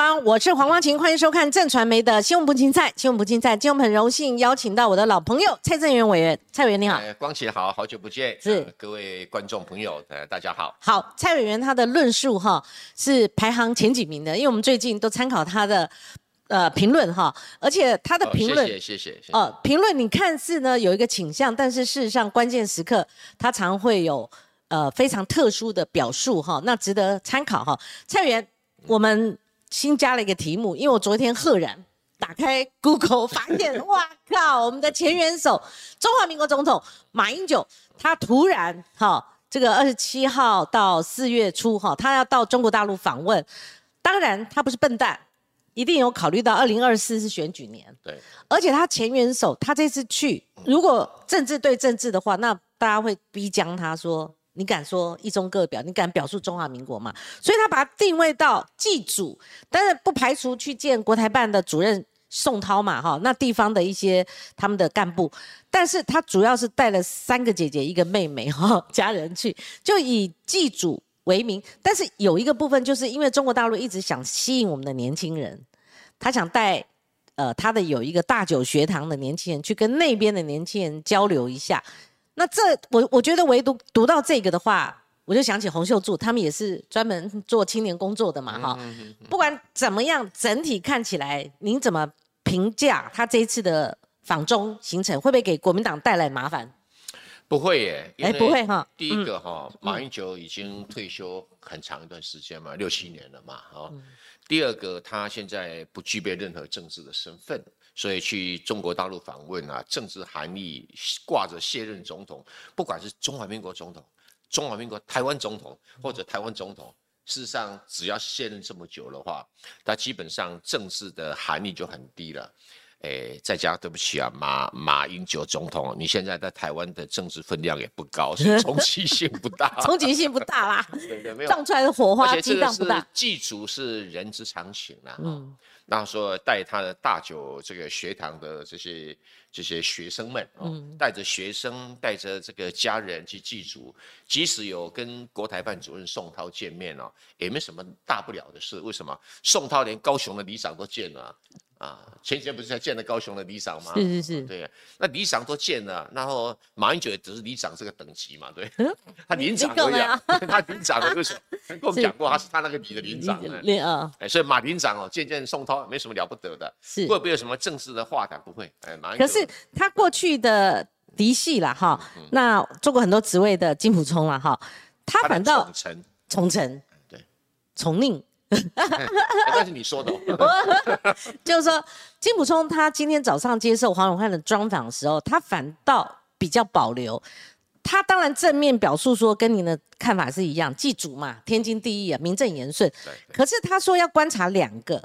晚，我是黄光琴，欢迎收看正传媒的新闻不竞赛，新闻不竞赛，今天我们很荣幸邀请到我的老朋友蔡正元委员，蔡委员你好。哎光启好，好久不见，是呃各位观众朋友，呃，大家好。好，蔡委员他的论述哈是排行前几名的，因为我们最近都参考他的呃评论哈，而且他的哦评论。谢谢谢谢谢谢。呃，评论你看似呢有一个倾向，但是事实上关键时刻他常会有呃非常特殊的表述哈，那值得参考哈。蔡委员，我们新加了一个题目，因为我昨天赫然打开 Google 发现，哇靠，我们的前元首中华民国总统马英九，他突然哈这个二十七号到四月初哈，他要到中国大陆访问，当然他不是笨蛋。一定有考虑到二零二四是选举年，对，而且他前元首，他这次去，如果政治对政治的话，那大家会逼将他说，你敢说一中各表，你敢表述中华民国吗？所以他把它定位到祭祖，但是不排除去见国台办的主任宋涛嘛，哈，那地方的一些他们的干部，但是他主要是带了三个姐姐一个妹妹哈家人去，就以祭祖。为名，但是有一个部分，就是因为中国大陆一直想吸引我们的年轻人，他想带呃他的有一个大九学堂的年轻人去跟那边的年轻人交流一下。那这我我觉得唯独读到这个的话，我就想起洪秀柱，他们也是专门做青年工作的嘛，哈。不管怎么样，整体看起来，您怎么评价他这一次的访中行程，会不会给国民党带来麻烦？不会耶，哎，不会哈。第一个哈，马英九已经退休很长一段时间嘛，六七年了嘛，哦。第二个，他现在不具备任何政治的身份，所以去中国大陆访问啊，政治含义挂着卸任总统，不管是中华民国总统、中华民国台湾总统或者台湾总统，事实上只要卸任这么久的话，他基本上政治的含义就很低了。诶，再加对不起啊，马马英九总统，你现在在台湾的政治分量也不高，冲击性不大。冲击性不大啦，对对，没有。撞出来的火而花且这个是激荡不大。祭祖是人之常情啦、嗯嗯，那说带他的大九这个学堂的这些这些学生们，哦，嗯带着学生，带着这个家人去祭祖，即使有跟国台办主任宋涛见面哦，也没什么大不了的事。为什么？宋涛连高雄的里长都见了。啊，前几天不是才见了高雄的里长吗？是是是，对，那里长都见了，然后马英九也只是里长这个等级嘛，对，他连长而已、啊，他连长为什么？跟我们讲过，他是他那个里的连长呢。连啊哎，所以马连长哦，见见宋涛没什么了不得的，是。会不会有什么正式的话谈？不会，哎，马英可是他过去的嫡系啦哈，那做过很多职位的金普聪啦哈，他反倒宠臣，崇城对崇宁，哎但是你说的、哦，就是说金普聪他今天早上接受黄永汉的专访的时候，他反倒比较保留。他当然正面表述说跟您的看法是一样，祭祖嘛，天经地义啊，名正言顺。对，可是他说要观察两个，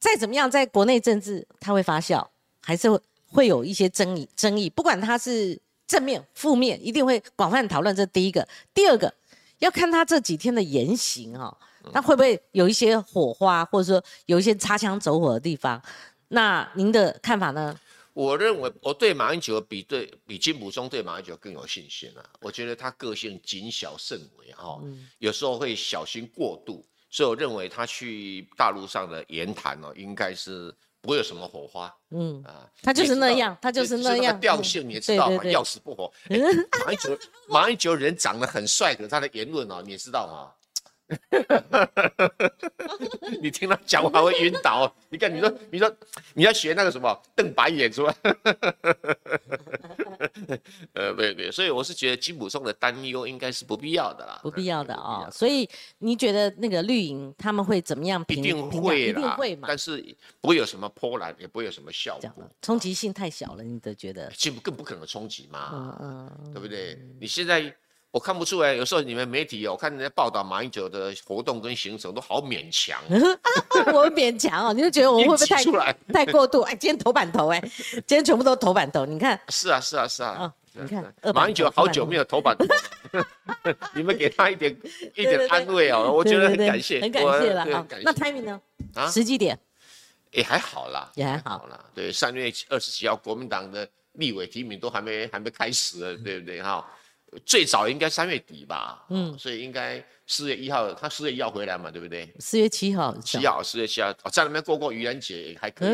再怎么样，在国内政治他会发酵，还是会会有一些争议。争议，不管他是正面、负面，一定会广泛讨论。这第一个，第二个要看他这几天的言行哈、哦，他会不会有一些火花，或者说有一些擦枪走火的地方？那您的看法呢？我认为我对马英九比对比金溥聪对马英九更有信心啊。我觉得他个性谨小慎微哈、有时候会小心过度，所以我认为他去大陆上的言谈哦，应该是不会有什么火花。嗯，啊，他就是那样他就是那样个调性，你也知道嘛，要死不活。哎马英九，马英九人长得很帅，可是他的言论哦，你也知道嘛。你听他讲话会晕倒。你看，你说，你说，你要学那个什么瞪白眼是吧？呃，对对，所以我是觉得金普松的担忧应该是不必要的啦，不必要的啊哦。所以你觉得那个绿营他们会怎么样评？一定会啦一定会嘛？但是不会有什么波澜，也不会有什么效果。冲击性太小了，你都觉得？进步更不可能冲击嘛，嗯嗯，对不对？你现在我看不出来，有时候你们媒体哦，我看人家报道马英九的活动跟行程都好勉强，我勉强哦，你就觉得我们会不会太 太过度？哎，今天头版头哎，今天全部都头版头，你看是啊，是啊，是啊。你看马英九好久没有头版头，你们给他一点一点安慰哦，我觉得很感谢，很感谢了啊。那 timing 呢？啊时机点也还好啦，也还好啦。对，三月二十几号国民党的立委提名都还没还没开始呢，对不对哈？最早应该三月底吧，嗯，所以应该四月一号，他四月一号回来嘛，对不对？四月七号，七号，四月七号，哦在那边过过愚人节也还可以。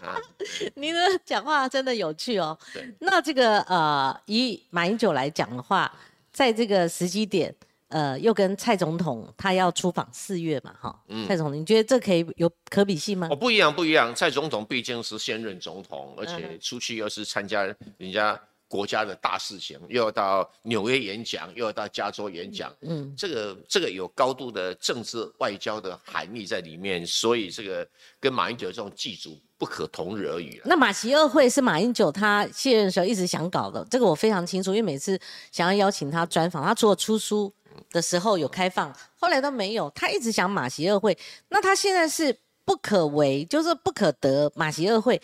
您的讲话真的有趣哦。对。那这个呃，以马英九来讲的话，在这个时机点，呃，又跟蔡总统他要出访四月嘛，哈。嗯。蔡总统，你觉得这可以有可比性吗？哦，不一样，不一样。蔡总统毕竟是现任总统，而且出去又是参加人家。国家的大事情，又要到纽约演讲，又要到加州演讲，嗯，这个这个有高度的政治外交的含义在里面，所以这个跟马英九这种祭祖不可同日而语那马习二会是马英九他卸任的时候一直想搞的，这个我非常清楚，因为每次想要邀请他专访，他除了出书的时候有开放，后来都没有，他一直想马习二会，那他现在是不可为，就是不可得马习二会。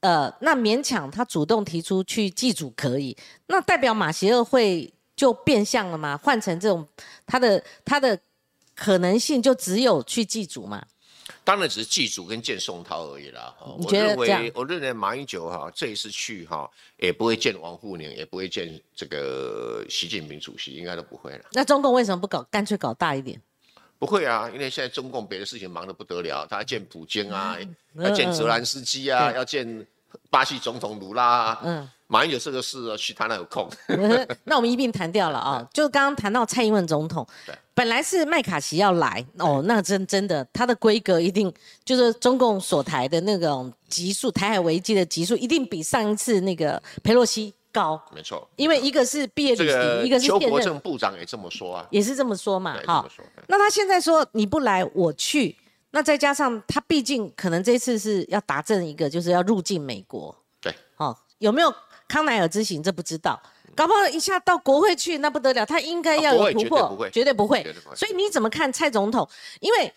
呃，那勉强他主动提出去祭祖可以，那代表马歇尔会就变相了吗？换成这种他的他的可能性就只有去祭祖嘛？当然只是祭祖跟见宋涛而已啦。我认为我认为马英九哈这一次去哈也不会见王沪宁，也不会见这个习近平主席，应该都不会了。那中共为什么不搞干脆搞大一点？不会啊，因为现在中共别的事情忙得不得了，他要见普京啊，要见泽兰斯基啊，要见巴西总统卢拉。嗯，马英九这个事去他那有空。那我们一并谈掉了啊，就刚刚谈到蔡英文总统，本来是麦卡锡要来哦，那真真的他的规格一定就是中共所台的那种级数，台海危机的级数一定比上一次那个佩洛西。高，没错，因为一个是毕业旅行，一个是邱国正部长也这么说啊，也是这么说嘛，哈。那他现在说你不来，我去，那再加上他毕竟可能这次是要达阵一个，就是要入境美国，对，哦，有没有康奈尔之行这不知道，搞不好一下到国会去那不得了，他应该要有突破，绝对不会，所以你怎么看蔡总统？因为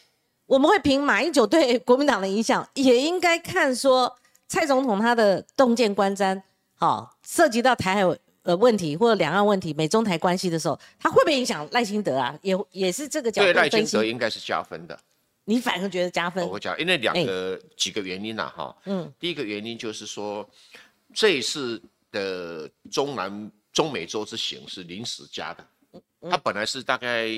我们会凭马英九对国民党的影响，也应该看说蔡总统他的洞见观瞻。好，涉及到台海呃问题或者两岸问题、美中台关系的时候，它会不会影响赖清德啊？也也是这个角度对赖清德应该是加分的。你反而觉得加分？我讲，因为两个几个原因呐，哈。嗯。第一个原因就是说，这一次的中南中美洲之行是临时加的，他本来是大概。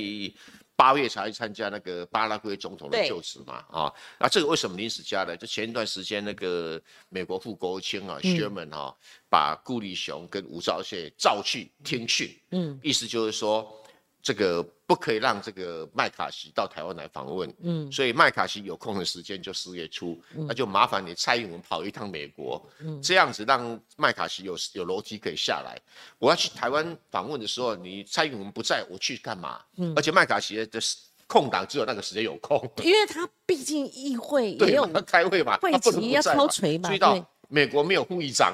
八月才参加那个巴拉圭总统的就职嘛，啊，那这个为什么临时加呢？就前一段时间那个美国副国务卿啊，Sherman 啊，把顾立雄跟吴钊燮召去听训，嗯，意思就是说。这个不可以让这个麦卡锡到台湾来访问，嗯，所以麦卡锡有空的时间就四月初，那就麻烦你蔡英文跑一趟美国，嗯，这样子让麦卡锡有有楼梯可以下来。我要去台湾访问的时候，你蔡英文不在，我去干嘛？嗯，而且麦卡锡的空档只有那个时间有空，因为他毕竟议会 也有开会嘛，会期要敲锤嘛，注意到美国没有副议长。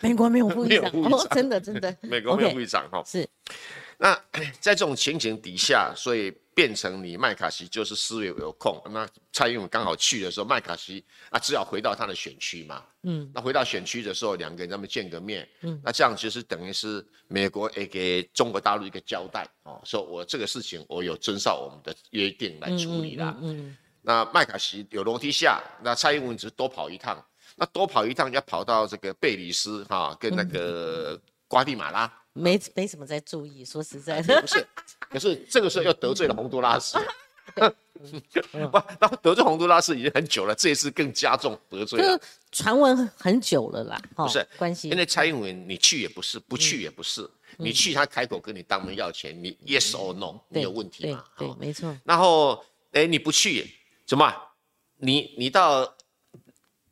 美国没有副议长，真的真的，美国没有副议长哈，是。那 在这种情形底下，所以变成你麦卡锡就是四月有空，那蔡英文刚好去的时候，麦卡锡啊只好回到他的选区嘛。嗯，那回到选区的时候，两个人他们见个面。嗯，那这样其实等于是美国也给中国大陆一个交代哦，说我这个事情我有遵照我们的约定来处理啦。嗯，那麦卡锡有楼梯下，那蔡英文只是多跑一趟，那多跑一趟要跑到这个贝里斯哈，跟那个瓜地马拉。没没什么在注意，说实在的，不是，可是这个时候又得罪了洪都拉斯，不，那得罪洪都拉斯已经很久了，这一次更加重得罪了。传闻很久了啦，不是关系，因为蔡英文你去也不是，不去也不是，你去他开口跟你当门要钱，你 yes or no，你有问题嘛？对，没错。然后，哎，你不去怎么？你你到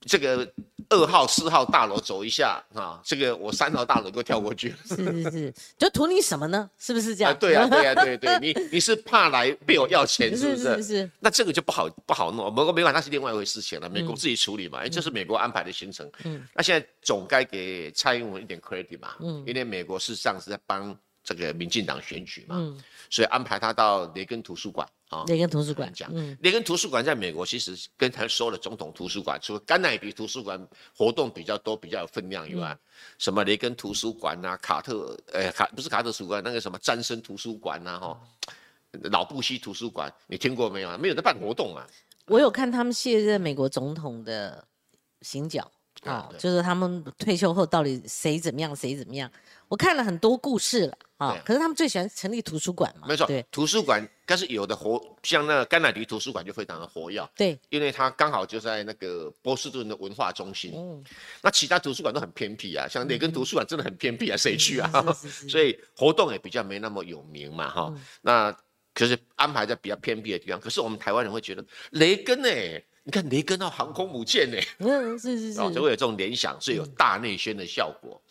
这个。二号、四号大楼走一下啊，这个我三号大楼都跳过去。是是是，就图你什么呢？是不是这样？对呀对呀对对，你你是怕来被我要钱是不是？是是。那这个就不好不好弄，不过没管那是另外一回事情了，美国自己处理嘛，这是美国安排的行程。嗯。那现在总该给蔡英文一点 credit 嘛，嗯，因为美国事实上是在帮这个民进党选举嘛，嗯，所以安排他到雷根图书馆。啊，雷根图书馆讲，嗯雷根图书馆在美国其实跟他所有的总统图书馆，除了甘乃迪图书馆活动比较多、比较有分量以外，什么雷根图书馆呐、卡特，呃，卡不是卡特图书馆，那个什么詹森图书馆呐，哈，老布希图书馆，你听过没有？没有在办活动啊。我有看他们卸任美国总统的行脚。啊、对就是他们退休后到底谁怎么样，谁怎么样。我看了很多故事了啊、对可是他们最喜欢成立图书馆嘛，没错对，图书馆，但是有的活，像那个甘乃迪图书馆就非常的活跃，对，因为它刚好就在那个波士顿的文化中心。嗯那其他图书馆都很偏僻啊，像雷根图书馆真的很偏僻啊，谁去啊？嗯是是是 所以活动也比较没那么有名嘛，哈、嗯那可是安排在比较偏僻的地方，可是我们台湾人会觉得雷根呢、你看雷根号航空母舰呢、嗯，是是是，哦，就会有这种联想，所以有大内宣的效果。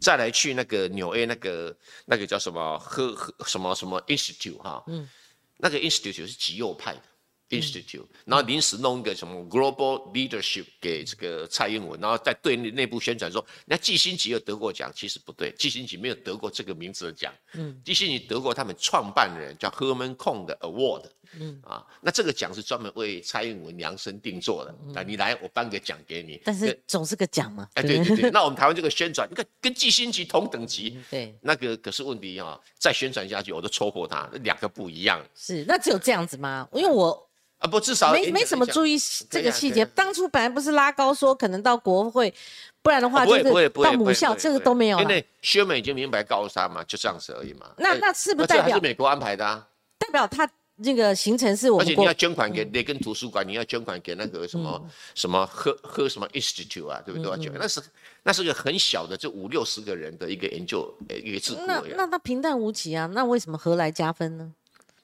再来去那个纽约那个那个叫什么呵呵什么什么 Institute 哈，嗯。那个 Institute 是极右派的 Institute，、然后临时弄一个什么 Global Leadership 给这个蔡英文，然后在对内内部宣传说，那季辛吉有得过奖，其实不对，季辛吉没有得过这个名字的奖，嗯。季辛吉得过他们创办人叫 Herman Kong 的 Award，嗯。啊，那这个奖是专门为蔡英文量身定做的，那、你来我颁个奖给你，嗯但是总是个奖嘛，哎，不对？对对，那我们台湾这个宣传，你看跟季新奇同等级，对，那个可是问题啊、再宣传下去我都戳破他，那两个不一样。是，那只有这样子吗？因为我啊，不至少没没什么注意，这个细节。当初本来不是拉高说可能到国会，不然的话就是到母校，这个都没有了。因为薛美已经明白告诉他嘛，就这样子而已嘛。哎那那是不是代表还是美国安排的啊？代表他那个行程是我们而且你要捐款给雷根图书馆，你要捐款给那个什么、嗯什么喝喝什么 institute 啊，对不对？要捐那是那是个很小的，就五六十个人的一个研究呃一个制度那。那那平淡无奇啊，那为什么何来加分呢？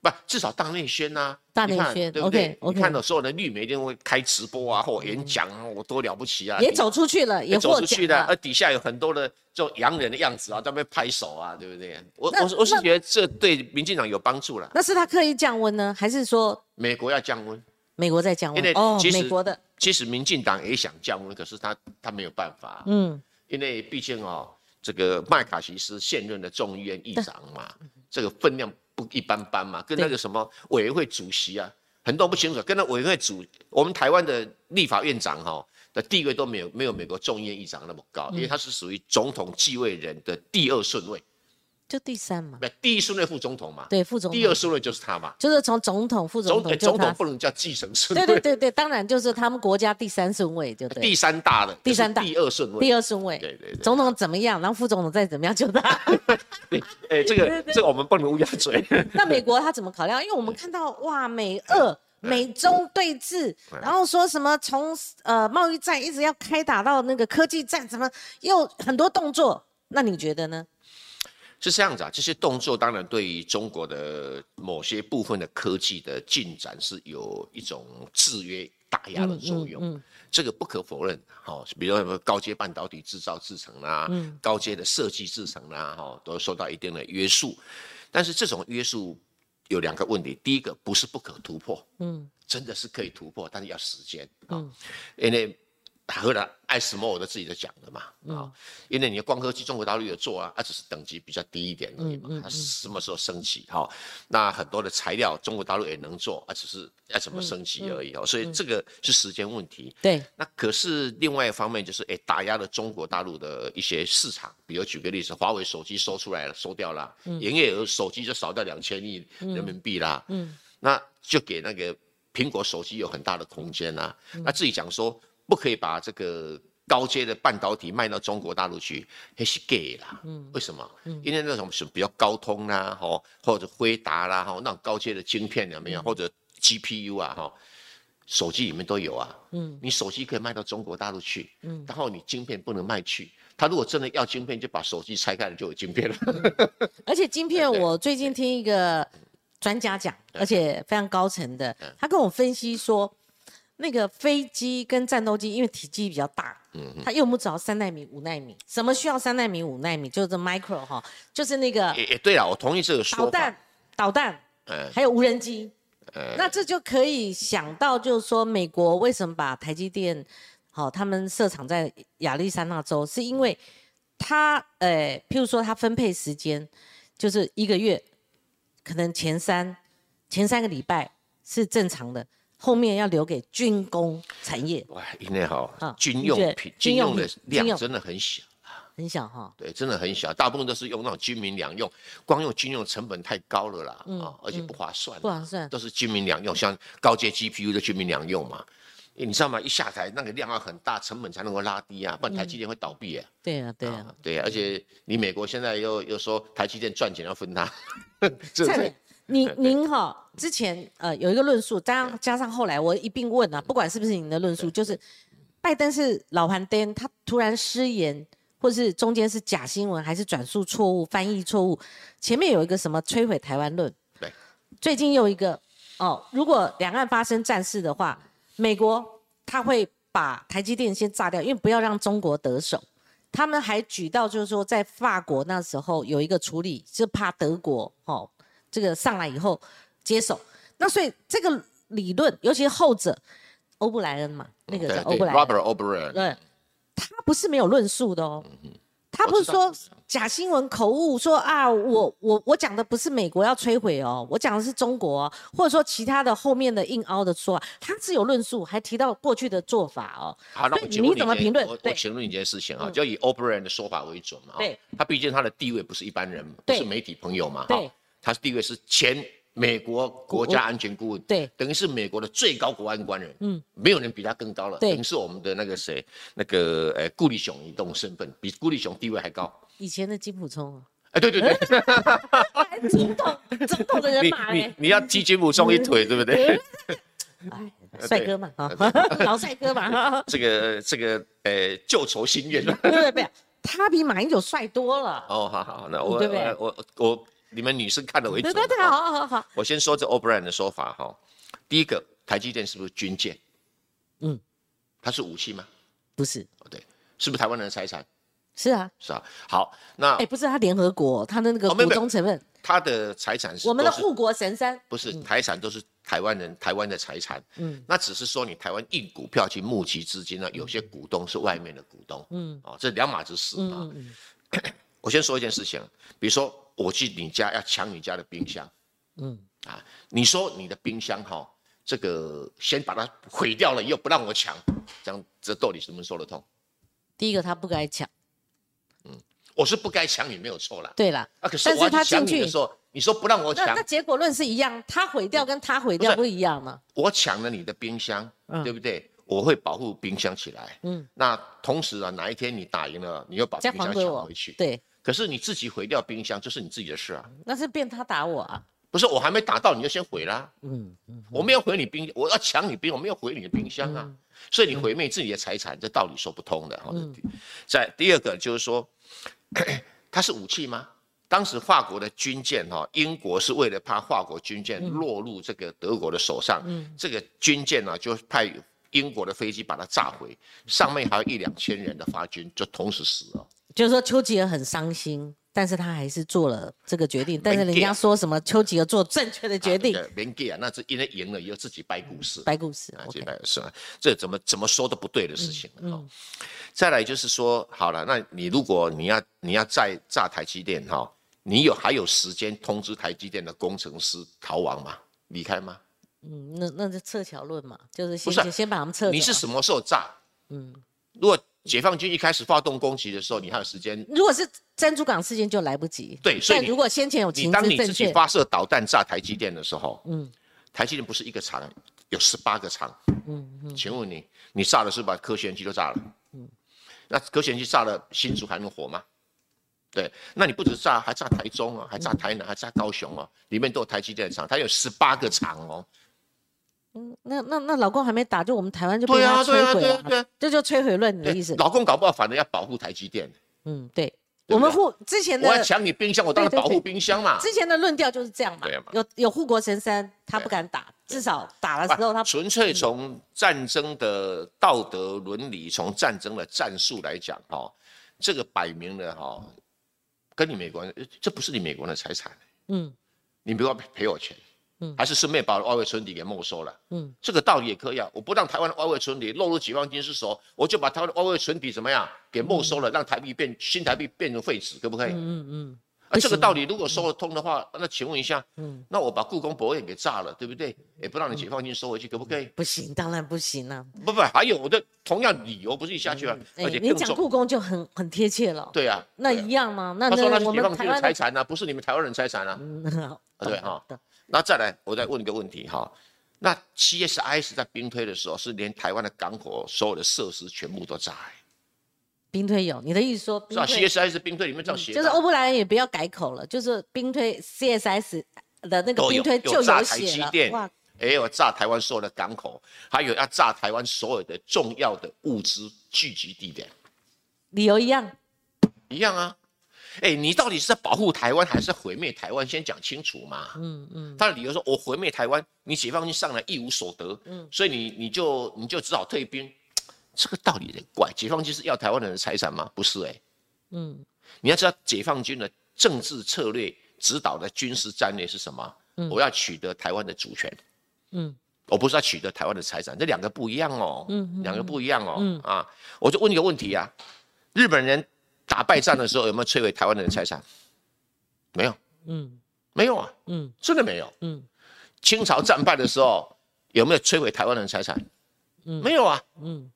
不，至少大内宣呐、大内宣对不对你看到所有的绿媒一定会开直播啊，或演讲啊，我多了不起啊！也走出去了，也也走出去了而。底下有很多的这种洋人的样子啊，在那边拍手啊，对不对？我我是我是那觉得这对民进党有帮助了。那是他刻意降温呢，还是说美国要降温，美国在降因为温？哦，其实美国的，其实民进党也想降温，可是他他没有办法，嗯，因为毕竟哦，这个麦卡锡是现任的众议院议长嘛，这个分量不一般般嘛，跟那个什么委员会主席啊，很多不清楚，跟那委员会主，我们台湾的立法院长哈、的地位都没有没有美国众议院议长那么高，因为他是属于总统继位人的第二顺位，就第三嘛，不，第一顺位副总统嘛，对，副总统，第二顺位就是他嘛，就是从总统、副总总统就他总统，不能叫继承顺位，对对对，当然就是他们国家第三顺位，就对，第三大的，第三大就是第二顺位，第二顺位，对对对。总统怎么样，然后副总统再怎么样，就他。对，哎、这个这个我们不能乌鸦嘴。那美国他怎么考量？因为我们看到哇，美俄、美中对峙，然后说什么从呃贸易战一直要开打到那个科技战，怎么又很多动作？那你觉得呢？是这样子啊，这些动作当然对于中国的某些部分的科技的进展是有一种制约、打压的作用，嗯这个不可否认。好、比如说高阶半导体制造制成啦、嗯高阶的设计制成啦，哈、都受到一定的约束。但是这种约束有两个问题，第一个不是不可突破，嗯真的是可以突破，但是要时间啊、嗯因为荷兰爱斯摩尔都自己在讲的嘛啊、嗯因为你的光刻机中国大陆有做啊，它只是等级比较低一点而已嘛，它什么时候升级哈、那很多的材料中国大陆也能做，啊，只是要怎么升级而已哦，所以这个是时间问题。对，那可是另外一方面就是，哎，打压了中国大陆的一些市场，比如举个例子，华为手机收出来了，收掉了，营业额手机就少掉两千亿人民币啦，嗯。那就给那个苹果手机有很大的空间啊。嗯。那自己讲说，不可以把这个高阶的半导体卖到中国大陆去，那是 gay 啦。嗯为什么？因为那种是比较高通啦，吼，或者辉达啦，吼，那种高阶的晶片有嗯没有？或者 GPU 啊，哈。手机里面都有啊，嗯你手机可以卖到中国大陆去，嗯然后你晶片不能卖去。他如果真的要晶片，就把手机拆开了就有晶片了。而且晶片，我最近听一个专家讲，而且非常高层的，他跟我分析说，那个飞机跟战斗机因为体积比较大，嗯它用不着三纳米、五纳米。什么需要三纳米、五纳米？就是 micro 哈，就是那个也也，对了，我同意这个说法。导弹、导弹，嗯还有无人机。嗯那这就可以想到，就是说美国为什么把台积电，好、他们设厂在亚利桑那州，是因为它，呃，譬如说它分配时间，就是一个月，可能前三前三个礼拜是正常的，后面要留给军工产业，哇，因为哈、啊军用品、军用的量真的很小，很小哈。对，真的很小，大部分都是用那种军民两用，光用军用成本太高了啦，啊、而且不划算，嗯不划算都是军民两用，像高阶 GPU 的军民两用嘛。你知道吗？一下台那个量要很大，成本才能够拉低啊，不然台积电会倒闭啊。对啊，对啊。对啊，而且你美国现在又又说台积电赚钱要分它，蔡总，您您哈之前呃有一个论述，加上加上后来我一并问啊，不管是不是您的论述，就是拜登是老盘颠，他突然失言，或是中间是假新闻，还是转述错误、翻译错误？前面有一个什么摧毁台湾论？对，最近又一个哦，如果两岸发生战事的话。美国他会把台积电先炸掉，因为不要让中国得手。他们还举到就是说，在法国那时候有一个处理，是怕德国哦这个上来以后接手。那所以这个理论，尤其是后者，欧布莱恩嘛，那个叫欧布莱恩，Robert O'Brien，对，他不是没有论述的哦。他不是说假新闻口误，说啊，我我我讲的不是美国要摧毁哦，我讲的是中国，或者说其他的后面的硬凹的说，他是有论述，还提到过去的做法哦。好，那你怎么评论？我我请问你一件事情啊，就以 O'Brien 的说法为准嘛。对，他毕竟他的地位不是一般人，不是媒体朋友嘛。对，他地位是前。美国国家安全顾问，对，等于是美国的最高国安官人，嗯，没有人比他更高了，等于是我们的那个谁，那个呃顾立雄一种身份，比顾立雄地位还高。以前的金普聪啊，哎，对对对，总统总统的人马你你要踢金普聪一腿，对不对？哎，帅哥嘛，啊，老帅哥嘛，这个这个呃旧仇新怨，对对对，他比马英九帅多了。哦，好好，那我我我。你们女生看的为主。对对对，好好好。我先说这 O'Brien 的说法哈。第一个，台积电是不是军舰？嗯，它是武器吗？不是。对，是不是台湾人的财产？是啊。是啊。好，那哎，不是，它联合国，它的那个股东成分。它的财产是我们的护国神山。不是，财产都是台湾人，台湾的财产。嗯。那只是说你台湾印股票去募集资金呢，有些股东是外面的股东。嗯。哦，这两码子事啊。我先说一件事情，比如说。我去你家要抢你家的冰箱，嗯。啊，你说你的冰箱哈，这个先把它毁掉了，又不让我抢，这样这到底什么说得通？第一个他不该抢，嗯，我是不该抢你没有错了，对了，啊可是他进去的时候，你说不让我抢，那结果论是一样，他毁掉跟他毁掉不一样吗？我抢了你的冰箱，对不对？我会保护冰箱起来，嗯，那同时啊，哪一天你打赢了，你又把冰箱抢回去，对。可是你自己毁掉冰箱，这是你自己的事啊。那是变他打我啊？不是，我还没打到你就先毁啦。嗯嗯，我没有毁你冰，我要抢你冰，我没有毁你的冰箱啊。所以你毁灭自己的财产，这道理说不通的。嗯。在第二个就是说，它是武器吗？当时法国的军舰哈，英国是为了怕法国军舰落入这个德国的手上，这个军舰呢就派英国的飞机把它炸毁，上面还有一两千人的法军就同时死了。就是说丘吉尔很伤心，但是他还是做了这个决定。但是人家说什么丘吉尔做正确的决定？别给啊，那是因为赢了以后自己掰故事。掰故事啊，自己掰是啊，这怎么怎么说都不对的事情。嗯。再来就是说，好了，那你如果你要你要再炸台积电哈，你有还有时间通知台积电的工程师逃亡吗？离开吗？嗯，那那就撤侨论嘛，就是先先把他们撤。你是什么时候炸？嗯，如果。解放军一开始发动攻击的时候，你还有时间。如果是珍珠港事件，就来不及。对，所以如果先前有情资正确，发射导弹炸台积电的时候，嗯，台积电不是一个厂，有十八个厂。嗯嗯。请问你，你炸的是把科学园区都炸了？嗯。那科学园区炸了，新竹还能活吗？对，那你不止炸，还炸台中啊，还炸台南，还炸高雄啊，里面都有台积电厂，它有十八个厂哦。嗯，那那那老公还没打，就我们台湾就被他摧毁了，这就摧毁论你的意思。老公搞不好反而要保护台积电。嗯，对，我们护之前的我要抢你冰箱，我当然保护冰箱嘛。之前的论调就是这样嘛。对有有护国神山，他不敢打，至少打了之后他纯粹从战争的道德伦理，从战争的战术来讲，哈，这个摆明了哈，跟你没关系，这不是你美国人的财产。嗯，你不要赔我钱。还是顺便把外汇存底给没收了。嗯，这个道理也可以啊。我不让台湾的外汇存底落入解放军之手，我就把台湾的外汇存底怎么样给没收了，让台币变新台币变成废纸，可不可以？嗯嗯。啊，这个道理如果说得通的话，那请问一下，嗯，那我把故宫博物院给炸了，对不对？也不让你解放军收回去，可不可以？不行，当然不行啊。不不，还有我的同样理由不是一下去了，而且你讲故宫就很很贴切了。对啊，那一样吗？那他说那是解放军的财产呢，不是你们台湾人财产啊。对哈。那再来，我再问一个问题哈，那 CSIS 在兵推的时候，是连台湾的港口所有的设施全部都炸、欸，兵推有，你的意思说是吧兵推？CSIS 兵推里面这样写就是欧布莱恩也不要改口了，就是兵推 CSS 的那个兵推就有炸台写了积电，哇，也有炸台湾所有的港口，还有要炸台湾所有的重要的物资聚集地点，理由一样，一样啊。哎，你到底是在保护台湾还是毁灭台湾？先讲清楚嘛。嗯嗯，他的理由说，我毁灭台湾，你解放军上来一无所得，嗯所以你你就你就只好退兵。这个道理有点怪，解放军是要台湾人的财产吗？不是哎、嗯你要知道解放军的政治策略指导的军事战略是什么？我要取得台湾的主权，嗯我不是要取得台湾的财产，这两个不一样哦，嗯两个不一样哦，嗯啊，我就问一个问题啊，日本人打败仗的时候有没有摧毁台湾人的财产？没有，嗯。没有啊，嗯。真的没有。嗯。清朝战败的时候有没有摧毁台湾人的财产？没有啊，嗯。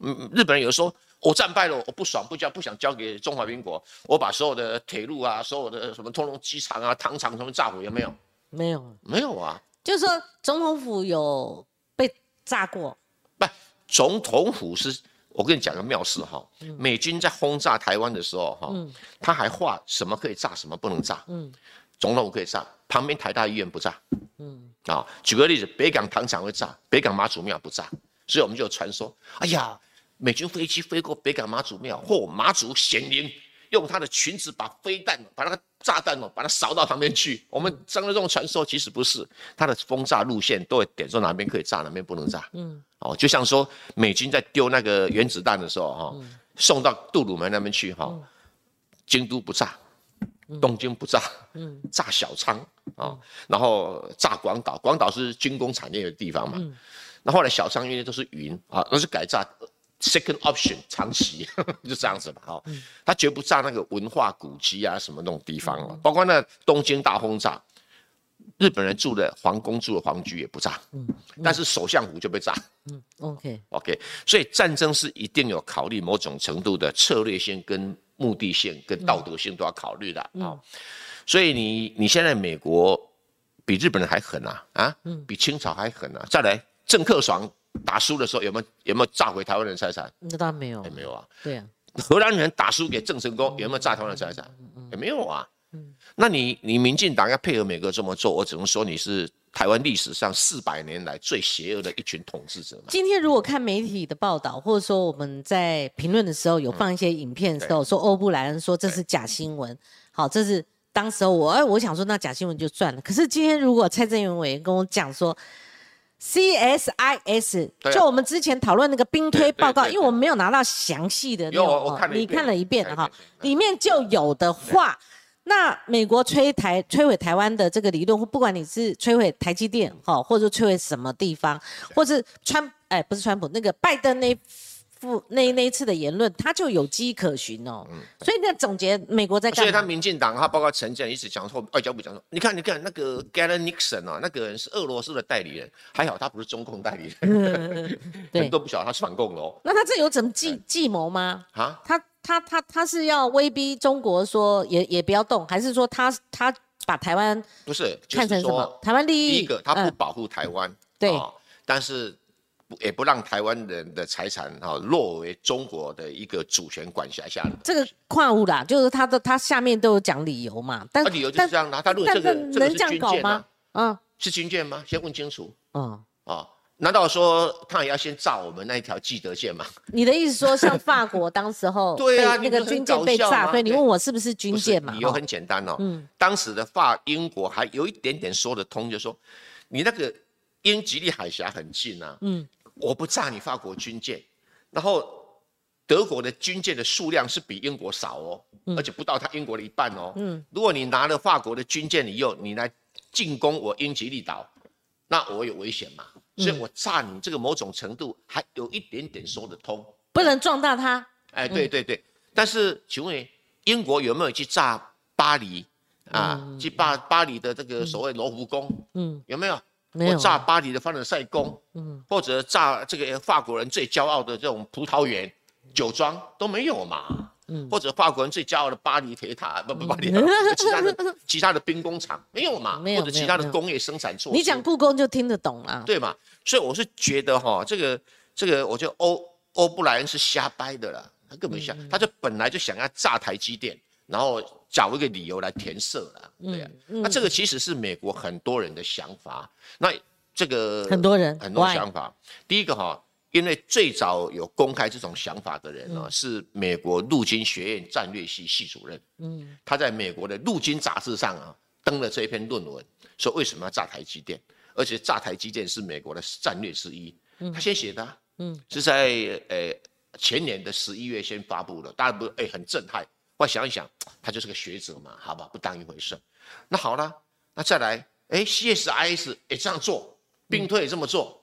嗯，日本人有说，我战败了，我不爽，不交，不想交给中华民国，我把所有的铁路啊，所有的什么通通机场啊、糖厂什么炸毁，有没有？没有，没有啊，就是说总统府有被炸过，不，总统府是，我跟你讲个妙事哈，美军在轰炸台湾的时候哈，嗯。他还画什么可以炸，什么不能炸，嗯。总统府可以炸，旁边台大医院不炸。嗯。啊。举个例子，北港糖厂会炸，北港妈祖庙不炸，所以我们就有传说，哎呀，美军飞机飞过北港妈祖庙，嚯妈祖显灵，用他的裙子把飞弹、把那个炸弹哦，把它扫到旁边去。我们讲的这种传说，其实不是，它的轰炸路线都会点说哪边可以炸，哪边不能炸。嗯。哦，就像说美军在丢那个原子弹的时候哈、送到杜鲁门那边去哈、京都不炸，东京不炸，嗯。炸小仓啊、然后炸广岛，广岛是军工产业的地方嘛。嗯。那后来小仓因为都是云啊，都是改炸 second option 长期 就这样子嘛。哈、嗯他绝不炸那个文化古迹啊什么那种地方了，包括那东京大轰炸。日本人住的皇宫住的皇居也不炸，嗯但是首相府就被炸。嗯，OK，OK，所以战争是一定有考虑某种程度的策略性、跟目的性、跟道德性都要考虑的啊、所以你你现在美国比日本人还狠啊啊，比清朝还狠啊！再来，郑克爽打输的时候有没有有没有炸毁台湾人的财产？那当然没有也，没有啊。对啊，荷兰人打输给郑成功有没有炸台湾的财产？也没有啊。那你你民进党要配合美国这么做，我只能说你是台湾历史上四百年来最邪恶的一群统治者嘛。今天如果看媒体的报道，或者说我们在评论的时候有放一些影片的时候，说欧布莱恩说这是假新闻，好，这是当时候我哎，我想说那假新闻就算了。可是今天如果蔡正元委员跟我讲说，CSIS 啊就我们之前讨论那个兵推报告，因为我们没有拿到详细的那有种，我我看了一遍你看了一遍哈里面就有的话。那美国摧台摧毁台湾的这个理论，或不管你是摧毁台积电哈，或者说摧毁什么地方，或是川哎不是川普那个拜登那副那那一次的言论，他就有迹可循哦。嗯所以那总结美国在嗯所以他？民进党，他包括陈建一直讲说，外交部讲说，你看，你看那个 Galen Nixon 啊，那个人是俄罗斯的代理人，还好他不是中共代理人，对很多不晓得他是反共的哦。那他这有怎么计计谋吗？啊，他他他他是要威逼中国说也也不要动，还是说他他把台湾不是，就看成什么是，？台湾利益？第一个他不嗯保护台湾，对哦但是不也不让台湾人的财产哈落为中国的一个主权管辖下的。这个矿物啦，就是他的他下面都有讲理由嘛，但那理由就是但这样的，他如果这个这个是军舰吗？？嗯是军舰吗？先问清楚嗯，啊。难道说他也要先炸我们那一条记得线吗？你的意思说像法国当时候 对啊那个军舰被炸，搞笑吗所以你对问我是不是军舰嘛？哦理由很简单哦。嗯当时的法英国还有一点点说得通，就说你那个英吉利海峡很近啊，嗯我不炸你法国军舰，然后德国的军舰的数量是比英国少哦，而且不到他英国的一半哦。嗯如果你拿了法国的军舰以后，你来进攻我英吉利岛，那我有危险嘛？所以我炸你这个某种程度还有一点点说得通。不能壮大它。哎，对对对，但是请问英国有没有去炸巴黎啊？去巴巴黎的这个所谓罗浮宫嗯，有没有？没有炸巴黎的凡尔赛宫，嗯或者炸这个法国人最骄傲的这种葡萄园酒庄都没有嘛？或者法国人最骄傲的巴黎铁塔，不不巴黎，其他的其他的兵工厂没有嘛？没有或者其他的工业生产措施，你讲故宫就听得懂了。对嘛？所以我是觉得哈，这个这个，我觉得欧欧布莱恩是瞎掰的啦，他根本瞎，他就本来就想要炸台积电，然后找一个理由来填色了，对啊。那这个其实是美国很多人的想法，那这个很多人很多想法。第一个哈，因为最早有公开这种想法的人呢，是美国陆军学院战略系系主任，嗯，他在美国的陆军杂志上啊登了这一篇论文，说为什么要炸台积电，而且炸台积电是美国的战略之一，他先写的、啊，嗯，是在呃前年的十一月先发布的，大家不是哎很震撼，我想一想，他就是个学者嘛，好吧，不当一回事。那好了，那再来，哎，CSIS 也这样做，兵推也这么做，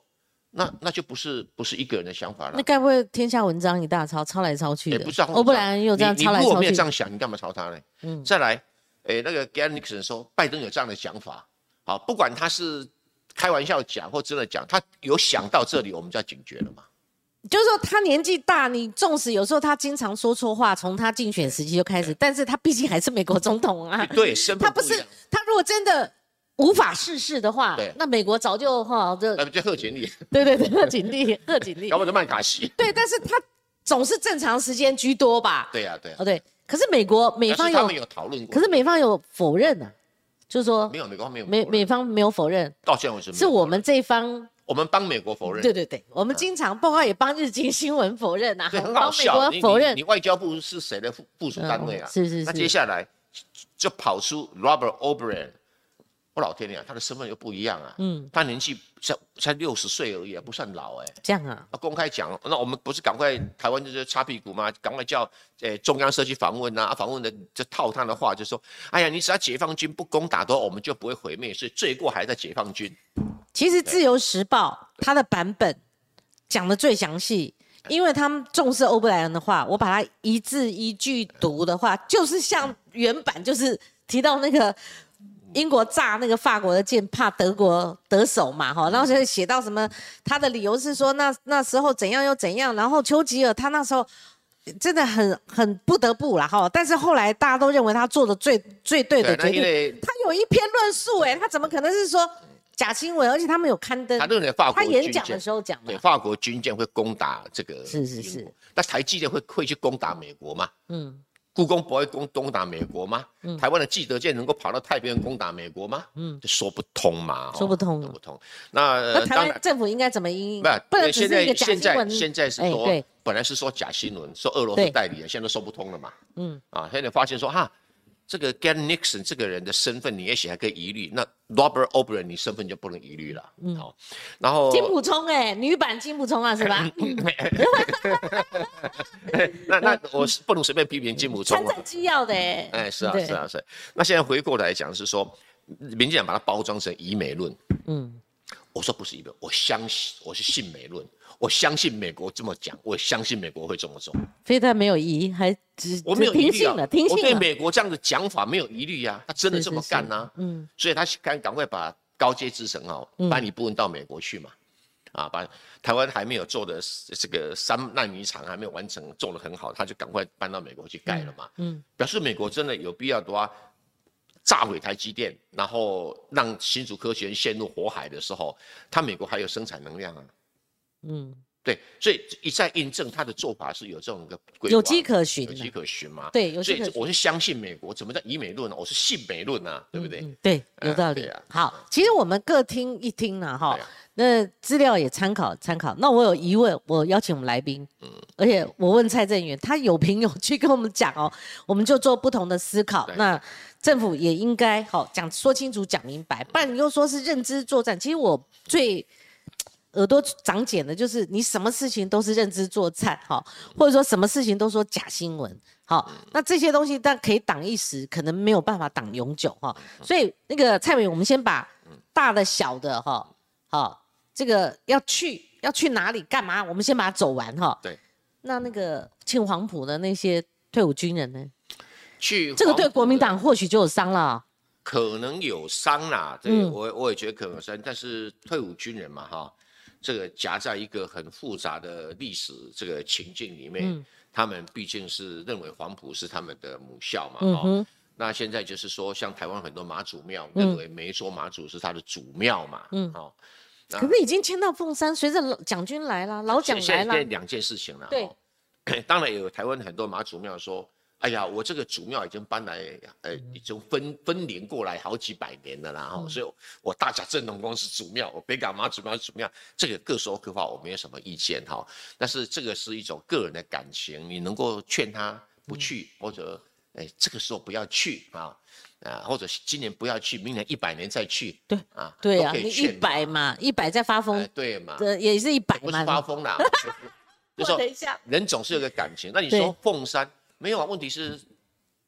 那那就不是不是一个人的想法了那。该不会天下文章一大抄，抄来抄去的？也不是啊欧布莱恩又这样抄来抄去没有这样想，你干嘛抄他呢？嗯，再来，哎，那个 Gary Nixon 说拜登有这样的想法，好，不管他是开玩笑讲或真的讲，他有想到这里，我们就要警觉了嘛。就是说他年纪大，你纵使有时候他经常说错话，从他竞选时期就开始，但是他毕竟还是美国总统啊。对，身他不是份不一样，他如果真的无法事事的话对，那美国早就哈就呃，就贺锦丽，对对对，贺锦丽，贺锦丽。要，不好就麦卡锡。对，但是他总是正常时间居多吧？对呀、对呀、哦对，可是美国美方有他们，有讨论过，可是美方有否认啊，就是说没有美国没有美美方没有否认，到现在为止是我们这一方，我们帮美国否认，对对对，我们经常包括也帮日经新闻否认啊，对，很好笑。你国否认你你，外交部是谁的附附属单位啊？嗯是是那接下来就跑出 Robert O'Brien，我老天爷啊，他的身份又不一样啊。嗯，他年纪才才六十岁而已啊，不算老哎、这样啊，啊，公开讲，那我们不是赶快台湾就是擦屁股吗？赶快叫诶、中央社去访问啊，访问的就套他的话就说，哎呀，你只要解放军不攻打的话，我们就不会毁灭，所以罪过还在解放军。其实《自由时报》它的版本讲的最详细，因为他们重视欧布莱恩的话，我把它一字一句读的话，就是像原版，就是提到那个英国炸那个法国的舰，怕德国得手嘛，哈，然后就写到什么，他的理由是说那那时候怎样又怎样，然后丘吉尔他那时候。真的很很不得不了哈，但是后来大家都认为他做的最最对的决定，他有一篇论述，哎，他怎么可能是说假新闻？而且他们有刊登他，认为法国他演讲的时候讲的对，，法国军舰会攻打这个是是是，那台积电会会去攻打美国吗？嗯，故宫不会攻攻打美国吗？嗯台湾的记得舰能够跑到太平洋攻打美国吗？嗯，这说不通嘛，哦说不通说不通。那那台湾。政府应该怎么应？不，不能只是一个假现在新闻。现在是说，本来是说假新闻，说俄罗斯代理人，现在都说不通了嘛。嗯，啊，现在发现说哈，这个 Gary Nixon 这个人的身份，你也许还可以疑虑，那 Robert O'Brien 你身份就不能疑虑了。嗯，好，然后金补充哎，女版金补充啊，是吧？那那 我是不能随便批评金普聪啊。参战机要的哎，哎，是啊，是啊，是啊。那现在回过来讲是说，民进党把它包装成以美论。嗯，我说不是以美，我相信我是信美论，我相信美国这么讲，我相信美国会这么做。非但没有疑，还只我没有疑虑啊信了，听我对。美国这样的讲法没有疑虑啊，他真的这么干呢、嗯，所以他赶赶快把高阶制程哦嗯搬一部分到美国去嘛，啊，把台湾还没有做的这个三纳米厂还没有完成，做得很好，他就赶快搬到美国去盖了嘛，嗯，表示美国真的有必要的话。炸毁台积电，然后让新竹科学园陷入火海的时候，他美国还有生产能量啊。嗯，对，所以一再印证他的做法是有这种一个规有迹可循有迹。可循嘛。对有所以迹可循我是相信美国，怎么叫以美论呢？我是信美论啊，对不对？嗯，对，有道理对啊。好，其实我们各听一听啦，哈啊，那资料也参考参考。那我有疑问，我邀请我们来宾，嗯而且我问蔡正元，他有凭有据跟我们讲哦，我们就做不同的思考。那政府也应该好讲说清楚、讲明白，不然你又说是认知作战。其实我最耳朵长茧的就是你什么事情都是认知作战，哈，或者说什么事情都说假新闻，好，那这些东西但可以挡一时，可能没有办法挡永久，哈。所以那个蔡委，我们先把大的、小的，哈，好，这个要去要去哪里干嘛，我们先把它走完，哈。对。那那个庆黄埔的那些退伍军人呢？去这个对国民党或许就有伤了。可能有伤啦，对、嗯我我也觉得可能有伤，但是退伍军人嘛哈，这个夹在一个很复杂的历史这个情境里面，嗯。他们毕竟是认为黄埔是他们的母校嘛，哦，那现在就是说，像台湾很多妈祖庙，嗯。认为每一座妈祖是他的祖庙嘛，嗯。哦，可是已经迁到凤山，随着老蒋军来了，老蒋来了现现在，两件事情了，对。哦，当然也有台湾很多妈祖庙说。哎呀，我这个祖庙已经搬来，呃，已经分分连过来好几百年了啦，哈、嗯所以我大甲镇龙宫是祖庙，我北港妈祖庙是祖庙，这个各说各话，我没有什么意见哈。但是这个是一种个人的感情，你能够劝他不去，或者哎这个时候不要去啊，啊，或者今年不要去，明年一百年再去，对啊，对啊，你一百嘛，一百再发哎疯，对嘛，的也是一百不是。发疯啦，就我说等一下，人总是有个感情。那你说凤山没有啊？问题是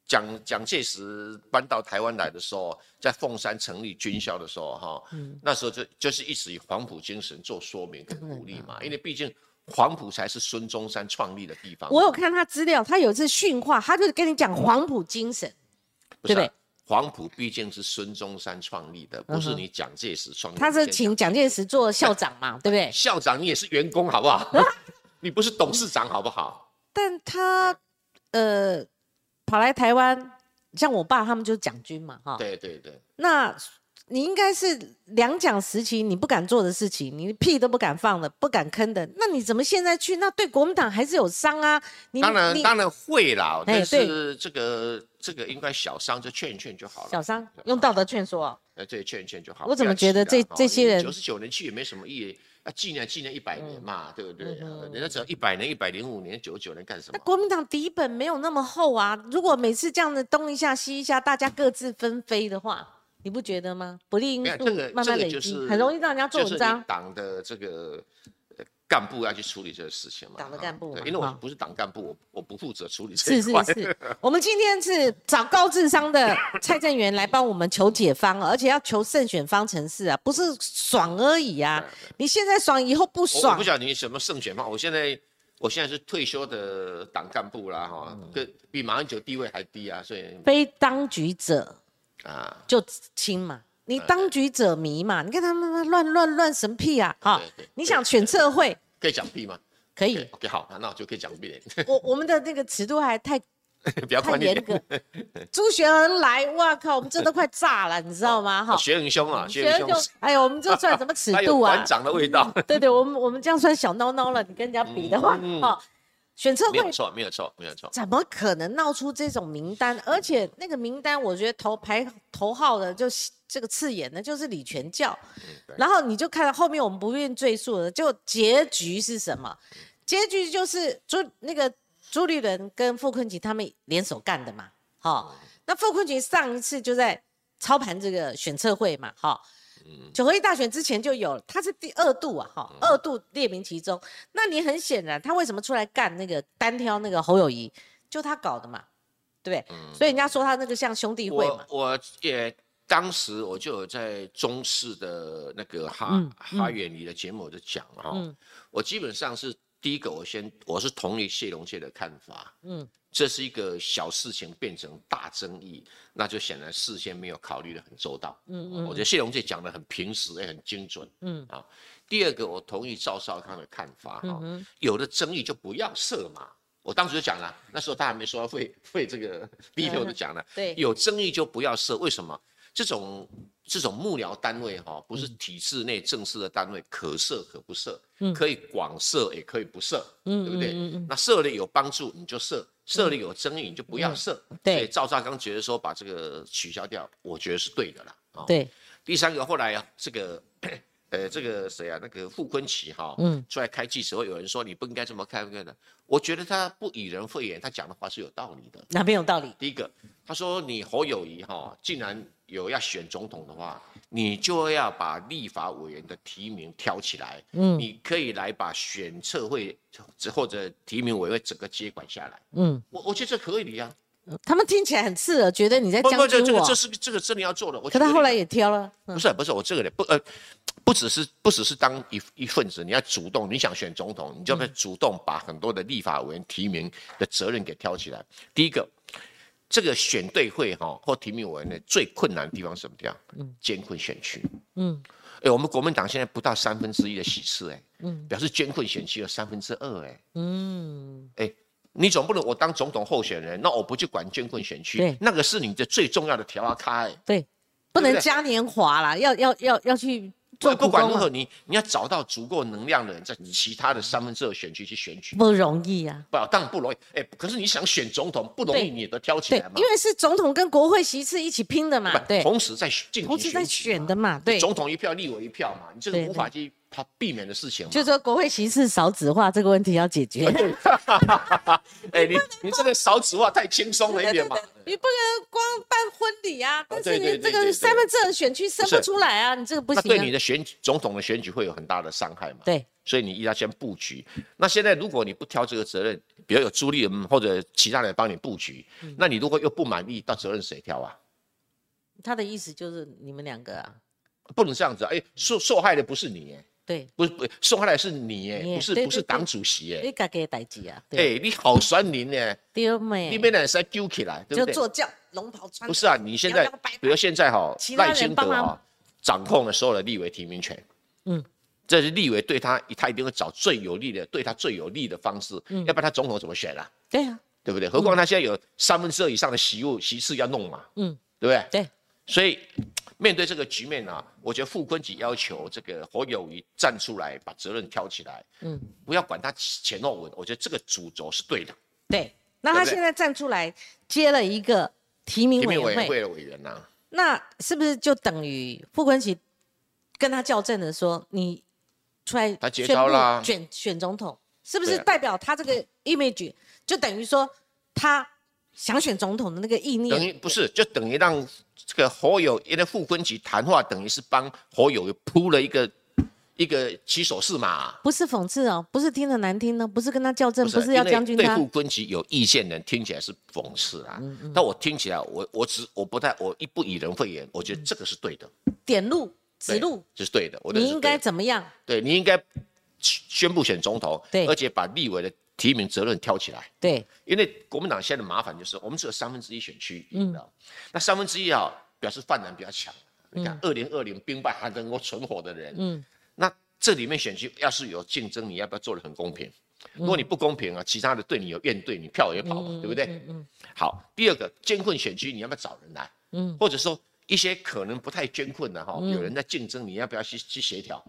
蒋蒋介石搬到台湾来的时候，在凤山成立军校的时候，哈、嗯那时候就就是一直以黄埔精神做说明跟鼓励嗯嘛，因为毕竟黄埔才是孙中山创立的地方。我有看他资料，他有一次训话，他就跟你讲黄埔精神，不是啊对不对黄埔毕竟是孙中山创立的，不是你蒋介石创立的。他是请蒋介石做校长嘛，对不对？校长，你也是员工好不好？你不是董事长好不好？但他呃跑来台湾，像我爸他们就是蒋军嘛，哈。对对对。那你应该是两蒋时期你不敢做的事情，你屁都不敢放的，不敢吭的，那你怎么现在去？那对国民党还是有伤啊。你当然你当然会啦，哎但是这个这个应该小伤就劝一劝就好了。小商用道德劝说哦，呃，对，劝一劝就好。我怎么觉得这这些人九十九年去也没什么意义，啊，纪念纪念一百年嗯嘛，对不对？人家只要一百年、一百零五年、九十九年干什么？那国民党底本没有那么厚啊。如果每次这样子东一下西一下，大家各自纷飞的话，你不觉得吗？不利因素慢慢累积，这个就是很容易让人家做文章。党的这个呃干部要去处理这个事情嘛。党的啊干部因为我哈不是党干部，我我不负责处理这一块。是是是，我们今天是找高智商的 蔡正元来帮我们求解方，而且要求胜选方程式啊，不是爽而已啊！你现在爽，以后不爽我不，晓得你什么胜选方，我现在我现在是退休的党干部啦，哈，嗯跟比马英九地位还低啊，所以非当局者啊，就亲嘛。你当局者迷嘛，你看他们乱乱乱神屁啊！哈你想选测会可以讲屁吗？可以，OK，好，那我就可以讲屁了，我我们的那个尺度还太 比较太宽。严格。朱学恒来，哇靠，我们这都快炸了，你知道吗？哈，学很凶啊，学很凶，，哎呦，我们这算什么尺度啊 馆？长的味道，对对，我们我们这样算小孬孬了。你跟人家比的话，哈、嗯选测会没有错，没有错，没有错。怎么可能闹出这种名单？而且那个名单，我觉得头排头号的，就是这个刺眼的，就是李全教。嗯然后你就看到后面，我们不愿赘述了，就结局是什么？结局就是朱那个朱立伦跟傅昆萁他们联手干的嘛。好、那傅昆萁上一次就在操盘这个选测会嘛，哈、九合一大选之前就有了，他是第二度啊，哈，二度列名其中。那你很显然，他为什么出来干那个单挑那个侯友谊，就他搞的嘛，对不对？所以人家说他那个像兄弟会嘛。我，我也当时我就有在中视的那个哈、嗯哈远离的节目我就讲了哈、我基本上是第一个，我先我是同意谢龙介的看法，嗯嗯，这是一个小事情变成大争议，那就显然事先没有考虑的很周到，嗯嗯，我觉得谢龙介讲的很平实也很精准，嗯嗯啊，第二个我同意赵少康的看法哈、有的争议就不要设嘛。我当时就讲了，那时候他还没说会会这个，第一天我就讲了，对有争议就不要设。为什么？这种这种幕僚单位哈、不是嗯体制内正式的单位，可设可不设，可以广设也可以不设，嗯对不对？那设了有帮助你就设，设立有争议你就不要设。嗯对所以赵少刚觉得说把这个取消掉，我觉得是对的啦。哦对，第三个后来啊，这个呃，这个谁啊，那个傅昆萁哈，嗯出来开记者会，有人说你不应该这么开，不应该的。我觉得他不以人废言，他讲的话是有道理的。哪边有道理？第一个，他说你侯友谊哈，既然有要选总统的话，你就要把立法委员的提名挑起来，嗯，你可以来把选测会或者提名委员整个接管下来。嗯，我我觉得这可以呀、他们听起来很刺耳，觉得你在不不，将军我这这个这。是这个真的要做的。我可他后来也挑了，嗯不是不是我这个人不呃，不只是不只是当一一份子，你要主动，你想选总统，你就嗯要主动把很多的立法委员提名的责任给挑起来。第一个，这个选对会哈或提名委员的最困难的地方是什么地方？嗯，艰困选区。嗯，哎，我们国民党现在不到三分之一的席次，哎，嗯，表示艰困选区有三分之二，哎，嗯，哎，你总不能我当总统候选人，那我不去管捐困选区，对，那个是你的最重要的条啊，开，对，不能嘉年华啦，要要要要去。不不管如何，你你要找到足够能量的人，在其他的三分之二选区去选举，不容易啊。不，当然不容易。哎，可是你想选总统不容易，你也都挑起来嘛。因为是总统跟国会席次一起拼的嘛。对，同时在进同时在选的嘛。对，总统一票，立委一票嘛，你这个无法去他避免的事情。就说国会席次少子化这个问题要解决。哎，你你这个少子化太轻松了一点嘛。你不能光办婚礼啊，但是你这个三分之二选区生不出来啊，你这个不行。那对你的选总统的选举会有很大的伤害嘛？对，所以你一定要先布局。那现在如果你不挑这个责任，比如有朱立伦或者其他人帮你布局，那你如果又不满意，到责任谁挑啊？他的意思就是你们两个啊，不能这样子。哎，受受害的不是你。对，不是不送回来是你耶，不是不是党主席哎，你家己代志啊，哎，你好酸林呢，对没？你边的人是揪起来，对不对？龙袍穿。不是啊，你现在比如现在哈，赖清德啊掌控了所有的立委提名权，嗯，这是立委对他，他一定会找最有利的，对他最有利的方式，嗯，要不然他总统怎么选啊？对啊，对不对？何况他现在有三分之二以上的席务席次要弄嘛，嗯，对不对？对，所以。面对这个局面呢，我觉得傅昆萁要求这个侯友谊站出来，把责任挑起来，嗯，不要管他前后文，我觉得这个主轴是对的。对，那他现在站出来接了一个提名委员会。的委员呐，那是不是就等于傅昆萁跟他校正的说，你出来他接招啦，选选总统，是不是代表他这个 image 就等于说他想选总统的那个意念？等于不是，就等于让。这个侯友因为傅昆萁谈话等于是帮侯友铺了一个一个起手式嘛？不是讽刺哦，不是听得难听呢，不是跟他较正，不是要将军他。对傅昆萁有意见的人听起来是讽刺啊，但我听起来我我只我不太我一不以人废言，我觉得这个是对的。点路指路这是对的，你应该怎么样？对你应该宣布选总统，对，而且把立委的。提名责任挑起来，对，因为国民党现在的麻烦就是我们只有三分之一选区，嗯，那三分之一啊，表示泛蓝比较强。你看二零二零兵败还能够存活的人，嗯，那这里面选区要是有竞争，你要不要做的很公平？如果你不公平啊，其他的对你有怨怼，你票也跑嘛，对不对？嗯嗯。好，第二个艰困选区，你要不要找人来？嗯，或者说一些可能不太艰困的哈，有人在竞争，你要不要去去协调？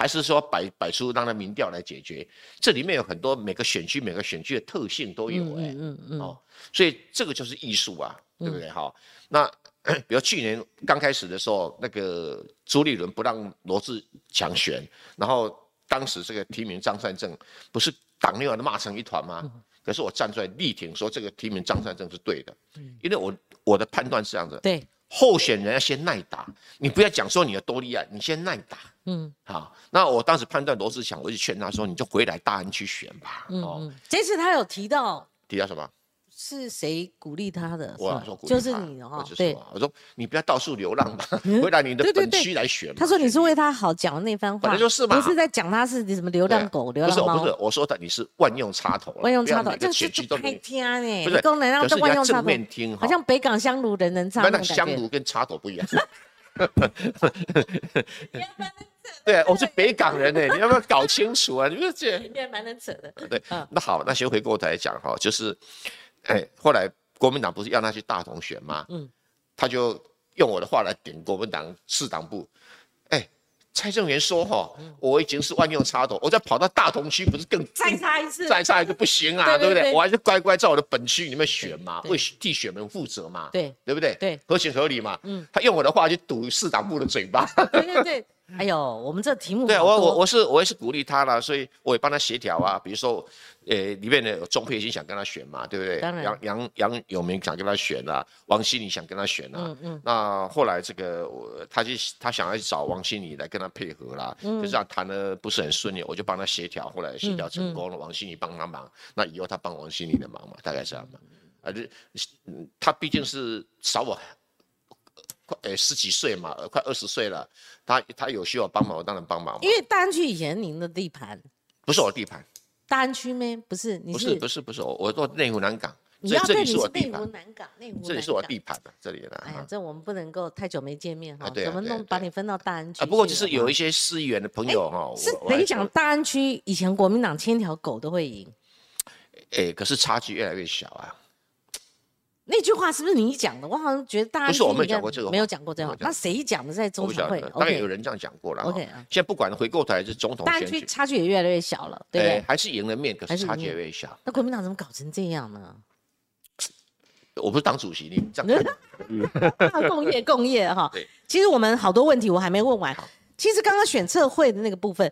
还是说摆摆出让他民调来解决？这里面有很多每个选区每个选区的特性都有哎，嗯嗯哦，所以这个就是艺术啊，对不对？哈，那 比如去年刚开始的时候，那个朱立伦不让罗志强选，然后当时这个提名张善政，不是党内外都骂成一团吗？可是我站出来力挺，说这个提名张善政是对的，因为我我的判断是这样的，对。候选人要先耐打，你不要讲说你有多厉害，你先耐打。嗯，好，那我当时判断罗志祥，我就劝他说，你就回来大安去选吧。哦，这次他有提到，提到什么？是谁鼓励他的？我说鼓励就是你哈。对，我说你不要到处流浪嘛 回来你的本区来选。他说你是为他好讲的那番话，本来就是嘛，不是在讲他是什么流浪狗、流浪猫。不是，不是，我说的你是万用插头。万用插头，这是太听呢。不是功能，让是万用插头。听，好像北港香炉人能唱。那香炉跟插头不一样。对，我是北港人呢，你要不要搞清楚啊？你不是这？也蛮能扯的。对，那好，那先回过头来讲哈，就是，哎，后来。国民党不是要他去大同选吗？嗯，他就用我的话来顶国民党市党部。哎，蔡正元说哈，我已经是万用插头，我再跑到大同区不是更再插一次，再插一个不行啊，对不对？我还是乖乖在我的本区里面选嘛，为替选民负责嘛，对对不对？对，合情合理嘛。嗯，他用我的话去堵市党部的嘴巴。对对对。哎呦，我们这题目对我我我是我也是鼓励他了，所以我也帮他协调啊。比如说，呃，里面的钟佩欣想跟他选嘛，对不对？杨杨杨永明想跟他选啊，王心凌想跟他选啊。嗯嗯。那后来这个我他就他想要去找王心凌来跟他配合啦，就这样谈的不是很顺利，我就帮他协调，后来协调成功了，王心凌帮他忙，那以后他帮王心凌的忙嘛，大概这样嘛。啊，这他毕竟是少我。快十几岁嘛，快二十岁了，他他有需要帮忙，我当然帮忙。因为大安区以前您的地盘，不是我的地盘。大安区咩？不是，不是不是不是我我做内湖南港，你要对这你是内湖南港，内湖这里是我南港地盘的，这里的。哎这我们不能够太久没见面哈，怎么弄把你分到大安区啊，不过就是有一些市议员的朋友哈，是我我还等于讲大安区以前国民党牵条狗都会赢，哎，可是差距越来越小啊。那句话是不是你讲的？我好像觉得大安区不是我没有你看讲过这个没有讲过这样那谁讲的在我中常会当然有人这样讲过了。OK 现在不管回过头来是总统选举，区差距也越来越小了，对不对？哎还是赢了面，可是差距还是赢面越来越小。那国民党怎么搞成这样呢？我不是党主席，你这样看 共业共业哈对。其实我们好多问题我还没问完好。其实刚刚选测会的那个部分，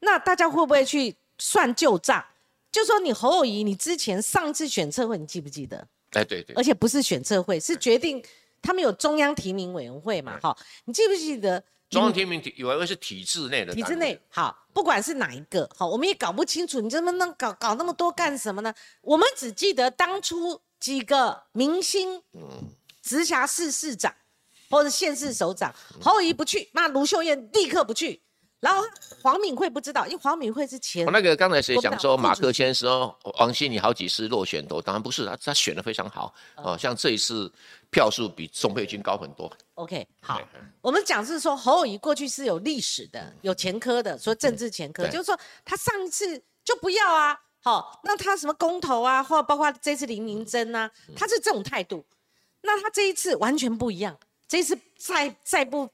那大家会不会去算旧账？就说你侯友谊，你之前上次选测会，你记不记得？哎，对对而，且不是选测会，是决定他们有中央提名委员会嘛？哈，你记不记得？中央提名体以为是体制内的，体制内好，不管是哪一个好，我们也搞不清楚，你这么弄搞搞那么多干什么呢？我们只记得当初几个明星，嗯直辖市市长或者县市首长，侯友谊不去，那卢秀燕立刻不去，然后黄敏慧不知道，因为黄敏慧是前我那个刚才谁讲说马克先说王心凌好几次落选都，当然不是他，他选的非常好嗯哦，像这一次票数比宋佩君高很多。OK 好，我们讲是说侯友谊过去是有历史的，有前科的，说政治前科，对。就是说他上一次就不要啊，好，那他什么公投啊，或包括这次林明珍啊，他是这种态度，那他这一次完全不一样，这一次再再不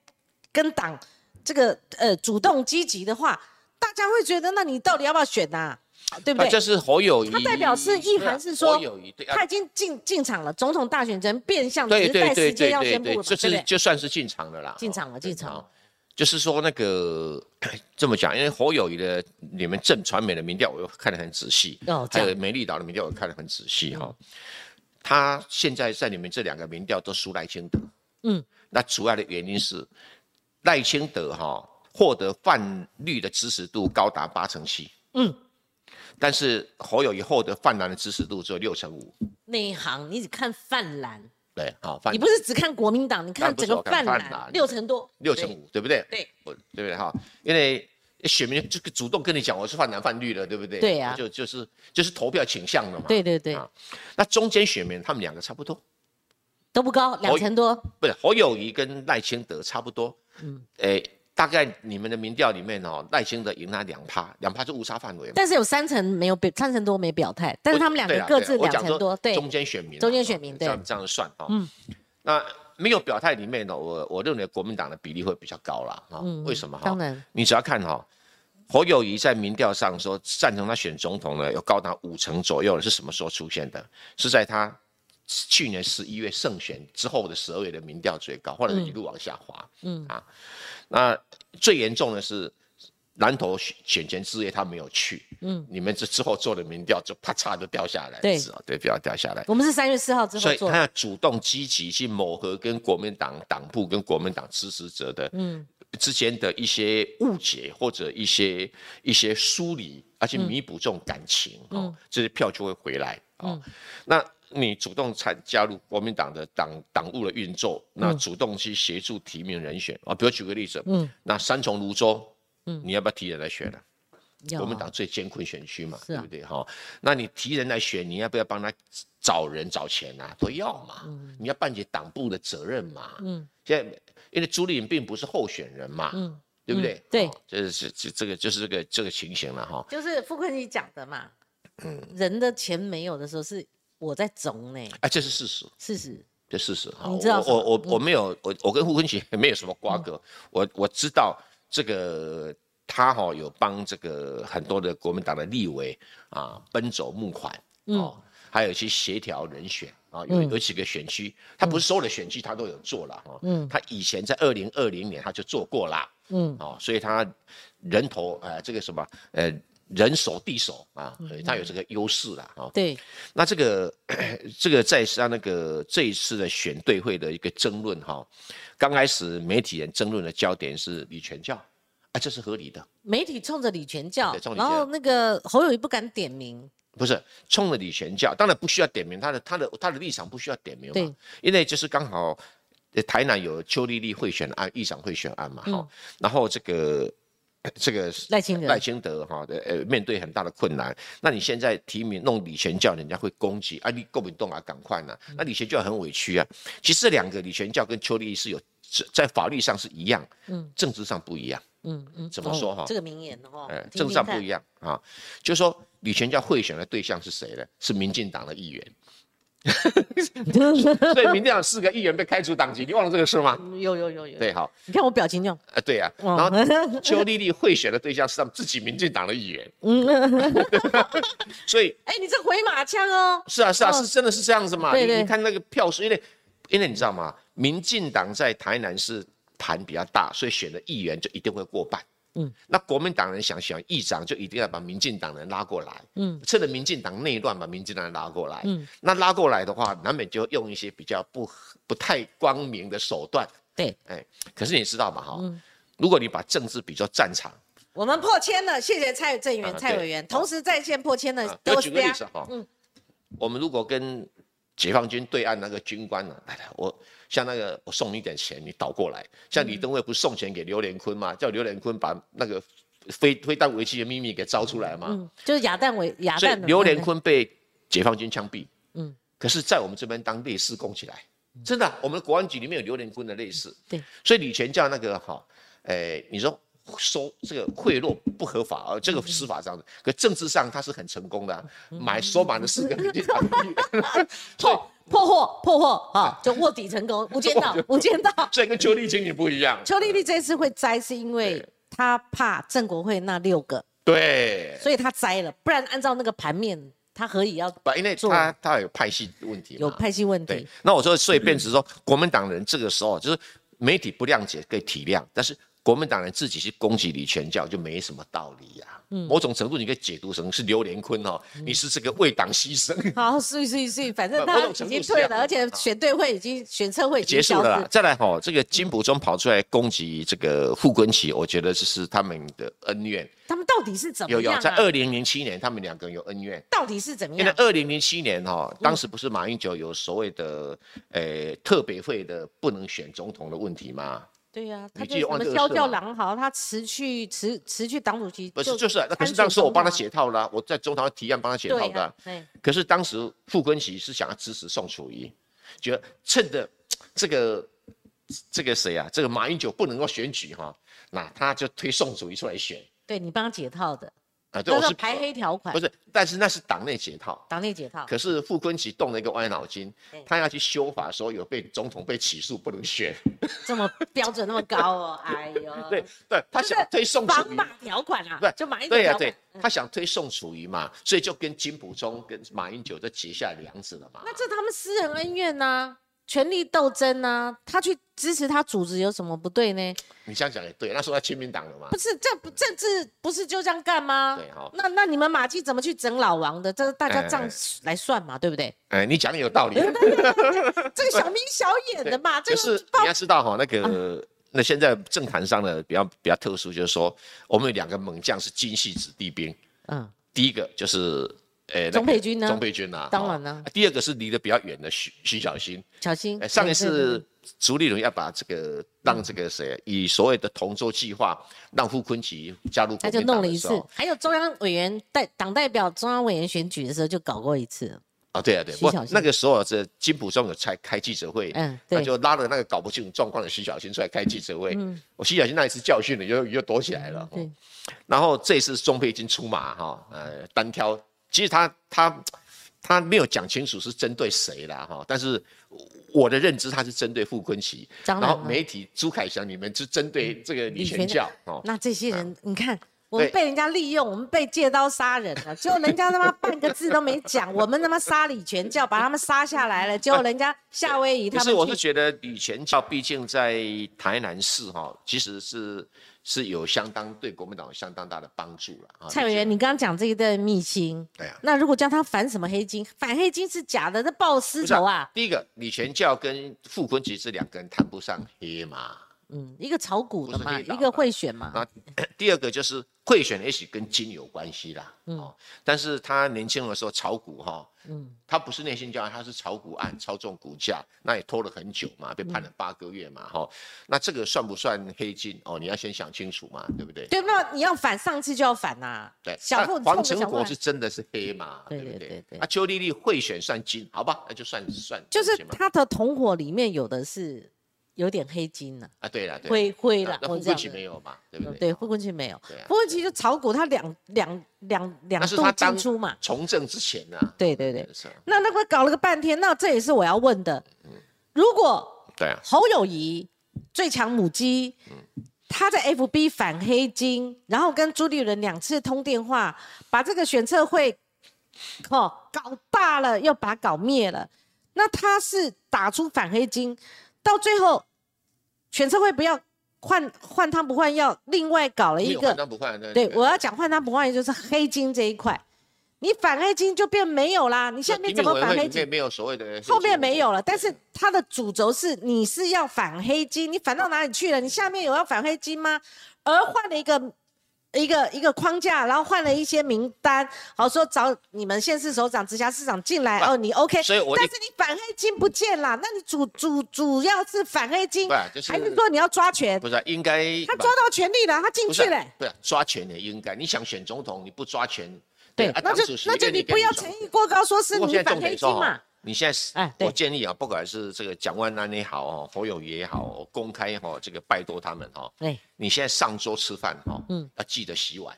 跟党这个呃主动积极的话，大家会觉得那你到底要不要选呐、对不啊，对？这是侯友谊，他代表是意涵是说啊侯友谊对啊他已经进进场了，总统大选人变相只对对对对对这是？就算是进场了啦，进场了，进场。就是说那个 这么讲，因为侯友谊的你们正传媒的民调，我又看得很仔细，哦还有美丽岛的民调，我看得很仔细哈。他现在在你们这两个民调都输赖清德，嗯，那主要的原因是赖清德哈获得泛绿的支持度高达八成七，嗯，但是侯友谊获得泛蓝的支持度只有六成五，内行，你只看泛蓝，对，好，泛你不是只看国民党，你看整个泛蓝六成多，六成五，对。不对？对，我对不对？哈？因为选民这个主动跟你讲我是泛蓝泛绿的，对不对？对呀就就是就是投票倾向的嘛。对对对，啊那中间选民他们两个差不多，都不高，两成多，不是侯友谊跟赖清德差不多。嗯，诶，大概你们的民调里面哦，赖清德赢他两趴，两趴是误差范围嘛。但是有三成没有表，三成多没表态，但是他们两个各自两成多，对，中间选民啊，中间选民对这样这样算哈。嗯，那没有表态里面呢，我我认为国民党的比例会比较高啦。哈，为什么当然，你只要看哈，侯友谊在民调上说赞成他选总统呢，有高达五成左右，是什么时候出现的？是在他去年十一月胜选之后的十二月的民调最高，后来一路往下滑。嗯啊，那最严重的是南投选选前之夜他没有去。嗯，你们这之后做的民调就啪嚓就掉下来，对对，不要掉下来。我们是三月四号之后所以他，要主动积极去抹合跟国民党党部跟国民党支持者的嗯之间的一些误解或者一些一些疏离，而且弥补这种感情，哦，这些票就会回来哦。那你主动参加入国民党的党党务的运作，那主动去协助提名人选啊，比如举个例子，嗯，那三重泸州，嗯，你要不要提人来选呢？要国民党最艰困选区嘛，对不对哈？那你提人来选，你要不要帮他找人找钱啊？都要嘛，嗯你要办起党部的责任嘛。嗯，现在因为朱立伦并不是候选人嘛，嗯，对不对？嗯对哦这是这这个就是这个这个情形了哈。就是傅昆萁讲的嘛，嗯人的钱没有的时候是我在肿呢，哎，这是事实，事实，这事实。哈。你知道我我我？我没有我我跟胡坤奇没有什么瓜葛，我我知道这个他哈有帮这个很多的国民党的立委啊奔走募款嗯哦，还有去协调人选啊，有有几个选区，他不是所有的选区他都有做了哈，嗯，他以前在二零二零年他就做过啦，嗯，哦，所以他人头呃这个什么呃人手地手啊，他有这个优势啦啊，对，那这个 这个在上那个这一次的选对会的一个争论哈，刚开始媒体人争论的焦点是李全教，啊，这是合理的，媒体冲着李全教然后那个侯友谊不敢点名，不是冲着李全教，当然不需要点名他的他的他的立场不需要点名对。嘛，因为就是刚好呃台南有邱丽丽贿选案、议长贿选案嘛，哈、然后这个这个赖清德。赖清德哈的呃面对很大的困难，那你现在提名弄李全教，人家会攻击啊，你够不动啊赶快呢，那李全教很委屈啊。其实这两个李全教跟邱丽是有在法律上是一样，嗯，政治上不一样，嗯嗯，怎么说哈？哦这个名言哦，政治上不一样啊。就是说李全教贿选的对象是谁呢？是民进党的议员，所以民进党四个议员被开除党籍，你忘了这个事吗？有有有有，对，好，你看我表情就，呃，对呀、哦。然后 邱丽丽贿选的对象是他们自己民进党的议员，嗯。所以哎，你这回马枪哦，是啊是啊，哦。是真的是这样子嘛？对对你你看那个票数，因为因为你知道吗？民进党在台南是盘比较大，所以选的议员就一定会过半。嗯，那国民党人想选议长，就一定要把民进党人拉过来，嗯，趁着民进党内乱把民进党人拉过来，嗯，那拉过来的话，难免就用一些比较不不太光明的手段，对，哎，可是你知道吗？哈、嗯。如果你把政治比作战场，我们破千了，谢谢蔡正元、啊蔡委员，同时在线破千的啊我都是呀举个例子，哈，我们如果跟解放军对岸那个军官呢、来来，我像那个我送你一点钱，你倒过来。像李登辉不是送钱给刘连坤吗？叫刘连坤把那个飞飞弹危机的秘密给招出来嘛。嗯，就是亚弹为亚弹的刘连那个坤被解放军枪毙，嗯嗯，可是在我们这边当烈士供起来，真的啊、我们的国安局里面有刘连坤的烈士。对，所以李全教那个哈，诶、你说收这个贿赂不合法，而这个司法上的，可政治上他是很成功的啊、买收买了四个民进党议员，所以 破破获破获啊，就卧底成功，无间道 无间道。所以跟邱丽青你不一样。邱丽丽这次会摘，是因为对她怕郑国会那六个，对，所以她摘了，不然按照那个盘面，他何以要不，因为做他他有派系问题，有派系问对题？，那我说，所以变成说，国民党人这个时候就是媒体不谅解可以体谅，但是国民党人自己去攻击李全教就没什么道理呀、嗯某种程度你可以解读成是刘连坤哦，你是这个为党牺牲。好，是是是，反正他已经退了，而且选对会已经选测会结束了啦，再来哈、这个金溥中跑出来攻击这个傅昆萁，我觉得这是他们的恩怨。他们到底是怎么有有？在二零零七年，他们两个人有恩怨。到底是怎么样因为？二零零七年哈、当时不是马英九有所谓的呃特别会的不能选总统的问题吗？对呀、他就什么萧忘这个事吗教郎好，他辞去辞辞去党主席，不是，就是啊那可是当时我帮他解套了啊、我在中堂提案帮他解套的可是当时傅昆萁是想要支持宋楚瑜，觉得趁着这个这个谁啊，这个马英九不能够选举哈、那他就推宋楚瑜出来选。对你帮他解套的，啊。对，我是排黑条款不，是？但是那是党内解套。党内解套。可是傅昆萁动了一个歪脑筋，他要去修法，说有被总统被起诉不能选。这么标准那么高哦，哎呦，对，对，他想推宋楚瑜条款啊，对，就马英九对呀、对，他想推宋楚瑜嘛，所以就跟金溥中跟马英九就结下梁子了嘛。那这他们私人恩怨呐、权力斗争呐、他去支持他组织有什么不对呢？你这样讲也对，那时候他亲民党了嘛不。是，这不政治不是就这样干吗？对好那那你们马季怎么去整老王的？这大家哎这样来算嘛，对不对？哎，你讲的有道理。这个小明小眼的嘛，这可是个你要知道哈，那个那现在政坛上的比较比较特殊，就是说我们有两个猛将是金系子弟兵，嗯，第一个就是呃那个钟佩君呢？钟佩君啊，当然了哦第二个是离得比较远的徐徐小新。小新哎，上一次朱立伦要把这个让这个谁以所谓的同舟计划让傅昆萁加入国他就弄了一次还有中央委员代党代表中央委员选举的时候就搞过一次，啊，对啊，对，不那个时候这金溥中有开开记者会，嗯对他就拉了那个搞不清楚状况的徐小新出来开记者会，嗯。我徐小新那一次教训了，又又躲起来了，嗯对，然后这一次钟佩金出马哈，呃，单挑，其实他他他没有讲清楚是针对谁啦哈，但是我的认知他是针对傅昆奇，然后媒体朱凯翔你们是针对这个李全教哦，那这些人，你看，我们被人家利用，我们被借刀杀人了，结果人家他妈半个字都没讲，我们他妈杀李全教，把他们杀下来了，结果人家夏威夷不是，我是觉得李全教毕竟在台南市哈，其实是是有相当对国民党有相当大的帮助了啊。蔡委员，你刚刚讲这一段秘辛，对啊。那如果叫他反什么黑金，反黑金是假的，那报私仇啊，第一个，李全教跟傅昆萁这两个人谈不上黑马，嗯，一个炒股的嘛，一个会选嘛，那 第二个就是贿选，也许跟金有关系啦。哦，但是他年轻的时候炒股哈，嗯，他不是内线交易，他是炒股案，操纵股价，那也拖了很久嘛，被判了八个月嘛，哈、那这个算不算黑金？哦，你要先想清楚嘛，对不对？对，那你要反上次就要反呐、对，小富那黄成国是真的是黑嘛，对不对对对对啊，邱丽丽贿选算金，好吧，那就算算就是他的同伙里面有的是有点黑金了、啊，对了，对灰灰了，那那富贵奇或者这样子没有嘛，对不对？嗯对，哦。傅昆萁没有，对啊。傅昆萁就炒股，他两两两两度他进出嘛，从政之前呢、对对对。那那个搞了个半天，那这也是我要问的。嗯如果对啊，侯友谊最强母鸡，他在 FB 反黑金，然后跟朱立伦两次通电话，把这个选测会哦搞大了，又把它搞灭了。那他是打出反黑金，到最后选测会不要换换汤不换药，另外搞了一个换汤不换的。对，我要讲换汤不换药，就是黑金这一块。你反黑金就变没有啦，你下面怎么反黑金？没有所谓的后面没有了，但是它的主轴是你是要反黑金，你反到哪里去了？你下面有要反黑金吗？而换了一个一个一个框架，然后换了一些名单，好说找你们县市首长、直辖市长进来，不哦，你 OK，所以我但是你反黑金不见了，那你主主主要是反黑金，就是还是说你要抓权？不是啊应该他抓到权力了，他进去了。不是啊抓权也应该。你想选总统，你不抓权，对啊，那就那就你不要诚意过高，说是你反黑金嘛。，你现在是，哎我建议啊，不管是这个蒋万安也好哦，侯友宜也好哦，公开哈这个拜托他们哈，哎，你现在上桌吃饭哈，嗯嗯，要记得洗碗。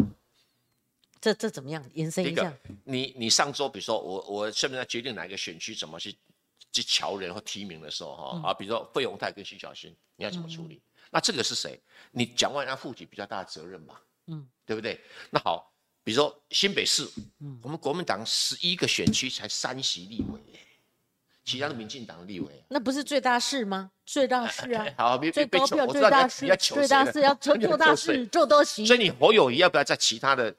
这这怎么样？延伸一下。，你你上桌比如说我我现在决定哪一个选区怎么去去瞧人或提名的时候哈、啊，比如说费永泰跟徐小新，你要怎么处理？那这个是谁？你蒋万安负起比较大的责任嘛，嗯嗯，对不对？那好，比如说新北市，我们国民党十一个选区才三席立委耶，其他的民进党立委。那不是最大事吗？最大事啊，好，别最，高票最大事要，求最大事要做 做大事，做多席所。以你侯友谊要不要在其他的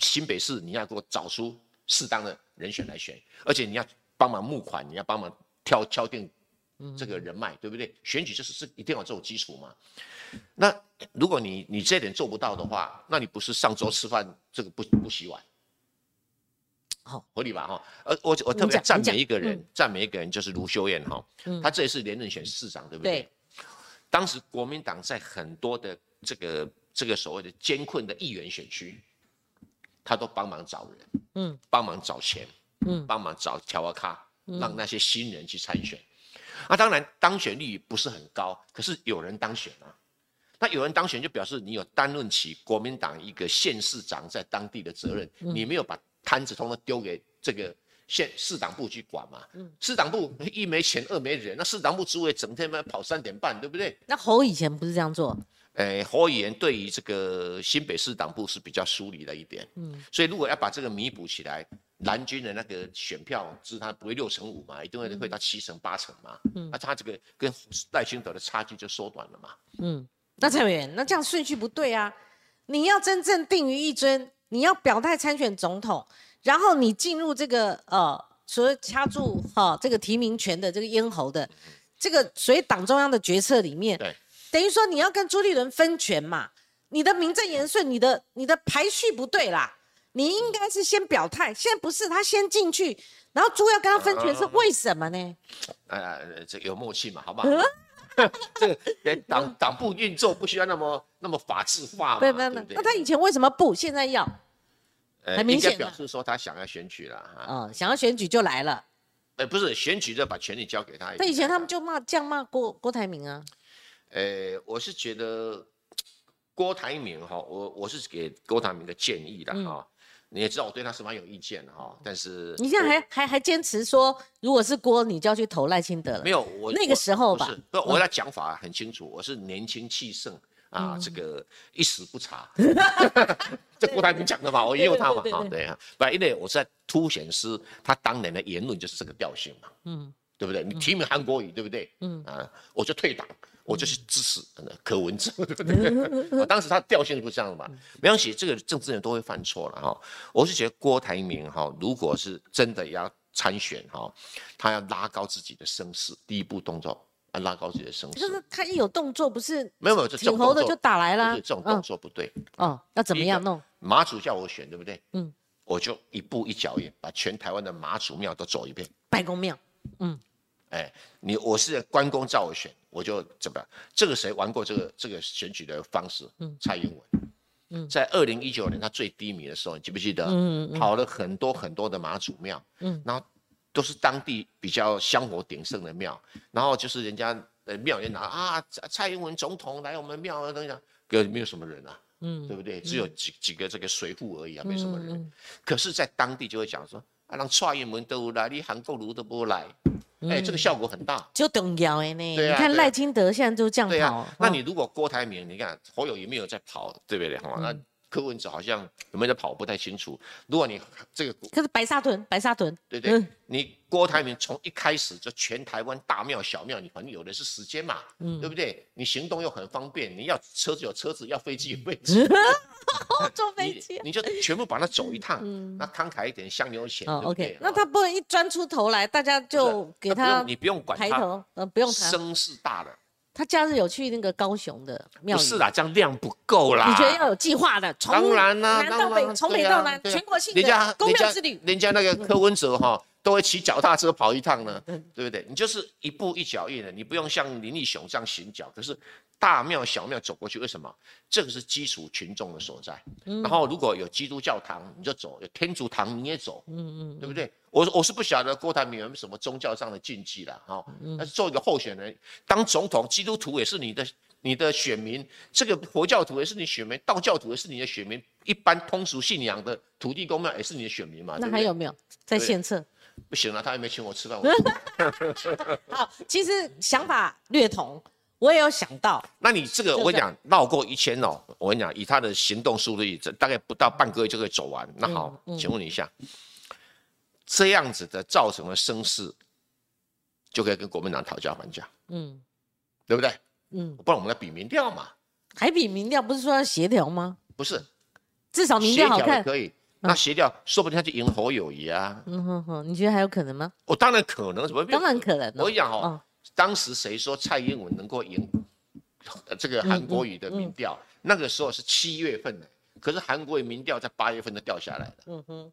新北市，你要给我找出适当的人选来选，而且你要帮忙募款，你要帮忙挑敲定这个人脉，对不对？选举就是是一定要有这种基础嘛。那如果你你这点做不到的话，那你不是上周吃饭这个不不洗碗？好，合理吧？哈，呃我我特别赞美一个人嗯，赞美一个人就是卢修燕哈，嗯。他这一次连任选市长，对不对？对。当时国民党在很多的这个这个所谓的艰困的议员选区，他都帮忙找人，嗯。帮忙找钱，嗯。帮忙找条啊卡，让那些新人去参选。那、当然当选率不是很高，可是有人当选啊。那有人当选就表示你有担任起国民党一个县市长在当地的责任，嗯。你没有把摊子通通丢给这个县市党部去管嘛。嗯。市党部一没钱二没人，那市党部职位整天嘛跑三点半，对不对？那侯以前不是这样做，呃，侯议员对于这个新北市党部是比较疏离了一点，嗯，所以如果要把这个弥补起来，蓝军的那个选票是他不会六成五嘛，一定会会到七成八成嘛，嗯，那他这个跟赖清德的差距就缩短了嘛，嗯，那蔡委员，那这样顺序不对啊！你要真正定于一尊，你要表态参选总统，然后你进入这个呃，所谓掐住哈、这个提名权的这个咽喉的这个所谓党中央的决策里面，对，等于说你要跟朱立伦分权嘛，你的名正言顺，你的你的排序不对啦，你应该是先表态，现在不是他先进去，然后朱要跟他分权，是为什么呢？呃，这有默契嘛，好不好？这个呃党党部运作不需要那么那么法制化嘛，对不对？那他以前为什么不，现在要？呃很明显表示说他想要选举了哈，哦，想要选举就来了。呃，不是选举就把权力交给他，他以前他们就骂这样骂郭郭台铭啊，呃，我是觉得郭台铭哈，我我是给郭台铭的建议的哈。你也知道我对他是蛮有意见的哈，但是你现在还还还坚持说，如果是郭，你就要去投赖清德了。没有我那个时候吧。不我的讲法很清楚，我是年轻气盛啊，这个一时不察，这郭台铭讲的嘛，我引用他嘛啊对啊，不，因为我是在凸显是他当年的言论就是这个调性嘛，嗯，对不对？你提名韩国瑜，对不对？嗯啊，我就退党。我就去支持呃柯文哲，对不对？我 当时他调性不是这样的嘛，没关系，这个政治人都会犯错了哈。我是觉得郭台铭哈，如果是真的要参选哈，他要拉高自己的声势，第一步动作啊拉高自己的声势就。是他一有动作，不是没有没有，这这种动作挺猴的就打来啦这种动嗯作不对。哦，要怎么样弄？马祖叫我选，对不对？嗯，我就一步一脚印，把全台湾的马祖庙都走一遍。拜公庙，嗯哎，你我是关公叫我选，我就怎么样？这个谁玩过这个这个选举的方式？嗯，蔡英文。嗯，在二零一九年他最低迷的时候，你记不记得？嗯跑了很多很多的马祖庙，嗯，然后都是当地比较香火鼎盛的庙，然后就是人家呃庙也拿啊蔡蔡英文总统来我们庙啊，等等，可没有什么人啊，嗯，对不对？只有几几个这个随扈而已啊，没什么人。可是，在当地就会讲说啊，让蔡英文都来，你韩国瑜都不来，哎，这个效果很大。就重要的呢。对啊你看赖清德现在就这样跑，那哦你如果郭台铭，你看侯友谊没有在跑，对不对？哈、那柯文哲好像有没有在跑，不太清楚。如果你这个可是白沙屯，白沙屯，对对，嗯你郭台铭从一开始就全台湾大庙小庙，你反正有的是时间嘛，嗯对不对？你行动又很方便，你要车子有车子，要飞机有飞机，哦，坐飞机。你就全部把它走一趟，那慷慨一点，香油钱，哦对不对，OK，那他不能一钻出头来，大家就给他那不用你不用管他，抬头，呃，不用谈。声势大了，他假日有去那个高雄的庙宇，不是啦，这样量不够啦。你觉得要有计划的，从南到北，从北到南，全国性的公人家庙之旅。人家那个柯文哲哈、都会骑脚踏车跑一趟呢，对不对？你就是一步一脚印的，你不用像林立雄这样行脚，可是大庙小庙走过去，为什么？这个是基础群众的所在。然后如果有基督教堂，你就走；有天主堂，你也走，嗯嗯，对不对？我我是不晓得郭台铭有没有什么宗教上的禁忌了，哈、但是做一个候选人，当总统，基督徒也是你的。你的选民，这个佛教徒也是你选民，道教徒也是你的选民，一般通俗信仰的土地公庙也是你的选民嘛？那还有没有在对献策？不行了，他还没请我吃饭。我 好，其实想法略同，我也有想到，那你这个我跟你讲，绕过一千哦，我跟你讲，以他的行动速率，这大概不到半个月就可以走完。那好，嗯请问你一下，这样子的造成的声势，就可以跟国民党讨价还价，嗯对不对？嗯，不然我们来比民调嘛，还比民调不是说要协调吗？不是至少民调好看。可以。那协调说不定他就赢侯友谊啊！嗯哼哼，你觉得还有可能吗？我当然可能，怎么当然可能、我跟你讲哦，哦当时谁说蔡英文能够赢呃这个韩国瑜的民调？那个时候是七月份的，可是韩国瑜民调在八月份就掉下来了。嗯哼，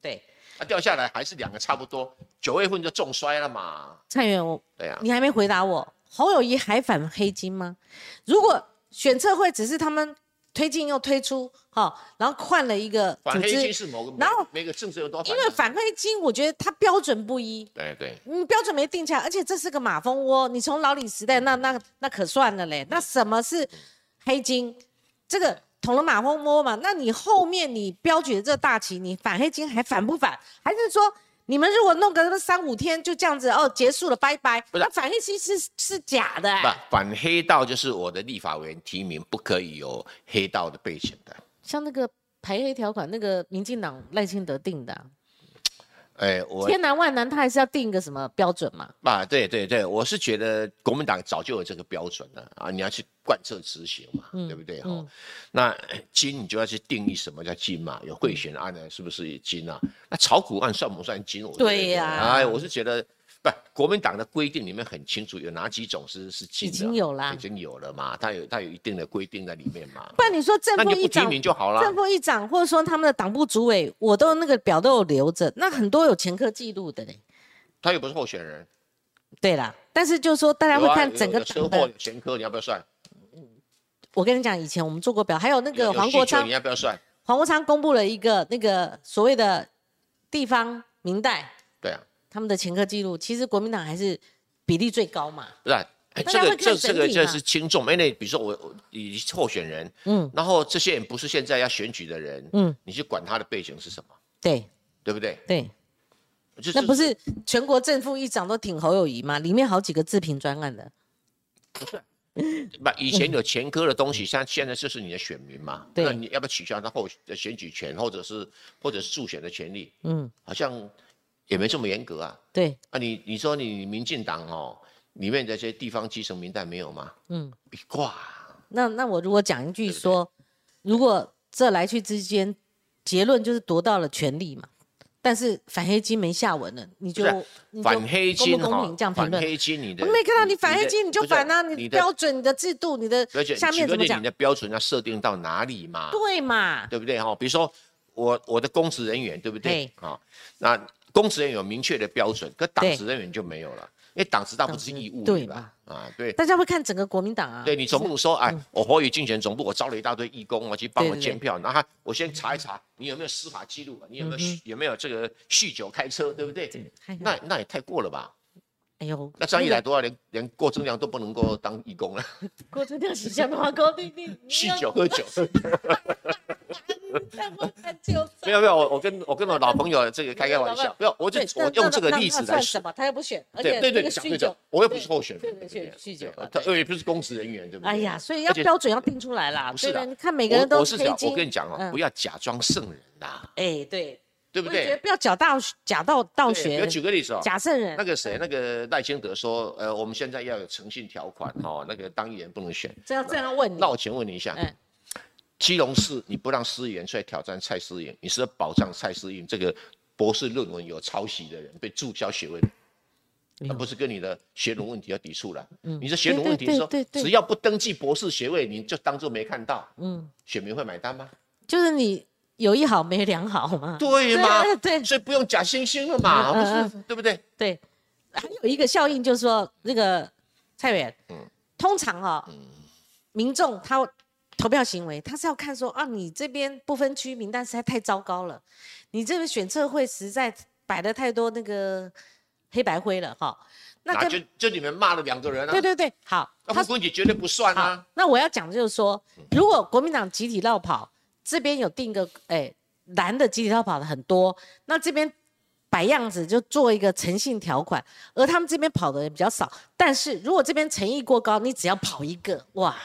对，啊，掉下来还是两个差不多，九月份就重摔了嘛。蔡元，我对呀、你还没回答我，侯友谊还反黑金吗？如果选测会只是他们推进又推出，好、然后换了一个组反黑金织，是某个，然后每每个政治人都要因为反黑金，我觉得它标准不一，对对，嗯，标准没定下来，而且这是个马蜂窝。你从老李时代，那那那可算了嘞。那什么是黑金？这个捅了马蜂窝嘛？那你后面你标举的这大旗，你反黑金还反不反？还是说你们如果弄个三五天就这样子哦结束了，拜拜？那反黑金是是假的、不欸，反黑道就是我的立法委员提名不可以有黑道的背景的。像那个排黑条款，那个民进党赖清德定的啊、哎，我千难万难，他还是要定一个什么标准嘛？啊，对对对，我是觉得国民党早就有这个标准了啊，你要去贯彻执行嘛，对不对哈、嗯那呃金你就要去定义什么叫金嘛，有贿选案呢，是不是金啊？那炒股案算不算金？我对呀哎，我是觉得不，国民党的规定里面很清楚，有哪几种是是金的，已经有啦已经有了嘛，它有它有一定的规定在里面嘛。不然你说正副议长名就好了正。副议长或者说他们的党部主委，我都那个表都有留着，那很多有前科记录的嘞。他又不是候选人，对啦，但是就是说大家会看整个有车祸党的。有前科，你要不要算？我跟你讲，以前我们做过表，还有那个黄国昌你，要不要算？黄国昌公布了一个那个所谓的地方明代。他们的前科记录，其实国民党还是比例最高嘛。不是、啊，哎这个这这个这是轻重，因为比如说我我以候选人，嗯然后这些人不是现在要选举的人，嗯，你去管他的背景是什么，对对不对？对，就是那不是全国正副议长都挺侯友谊吗？里面好几个自评专案的。不是以前有前科的东西，现在现在就是你的选民嘛，对那你要不要取消他后的选举权，或者是或者是助选的权利？嗯，好像也没这么严格啊。对，啊你，你说你民进党哦，里面的这些地方基层民代没有吗？嗯。一挂，那那我如果讲一句对对说，如果这来去之间结论就是夺到了权力嘛，但是反黑金没下文了，你就反黑金公平这样评反论？黑金你的我没看到你反黑金，你就反啊！你标准、你的制度、你的下面怎么讲你？的标准要设定到哪里嘛？对嘛？对不对哈？比如说我我的公职人员，对不对嘿？啊，那公职人员有明确的标准，可党对职人员就没有了，因为党职大不是义务对吧？啊，对。大家会看整个国民党啊。对你总不能说，哎，我国语竞选总部我招了一大堆义工啊，去帮我对对对监票，然后我先查一查你有没有司法记录，你有没有酗有没有这个酗酒开车，对不对？那那也太过了吧？哎呦，那这样一来的话，连连郭正亮都不能够当义工了，郭正亮形象的话，高你你你酗酒喝酒。没有没有，我我跟我跟我老朋友这个开开玩笑，不要，我就，我用这个例子来什，么？他又不选，而且对对对，那个酗酒。讲对讲，，我又不是候选人，酗酗酒他我也不是公职人员，对不对？哎呀，所以要标准要定出来啦，不是的？你看每个人都我我是讲，我跟你讲哦，嗯。不要假装圣人呐，哎，对，对不对？不要假道假道道学，举个例子哦，假圣人。那，个谁，那个赖清德说，呃，我们现在要有诚信条款哦，那个当议员不能选。这样这样问你。那，我请问你一下，嗯基隆市你不让司员出来挑战蔡思颖，你是要保障蔡思颖这个博士论文有抄袭的人被注销学位的？哎呦而不是跟你的学伦问题要抵触了。嗯你的学伦问题是说只要不登记博士学位，你就当做没看到，嗯，选民会买单吗？就是你有一好没两好嘛，对嘛？对对所以不用假惺惺了嘛，嗯嗯不是对不对？对，还有一个效应就是说，那个蔡委员，嗯通常哈、民众他投票行为，他是要看说啊，你这边不分区名单实在太糟糕了，你这个选测会实在摆了太多那个黑白灰了哈。那就就你们骂了两个人啊，对对对，好，他那傅昆萁绝对不算啊。，那我要讲的就是说，如果国民党集体绕跑，这边有定个哎蓝的集体绕跑的很多，那这边摆样子就做一个诚信条款，而他们这边跑的人比较少，但是如果这边诚意过高，你只要跑一个，哇，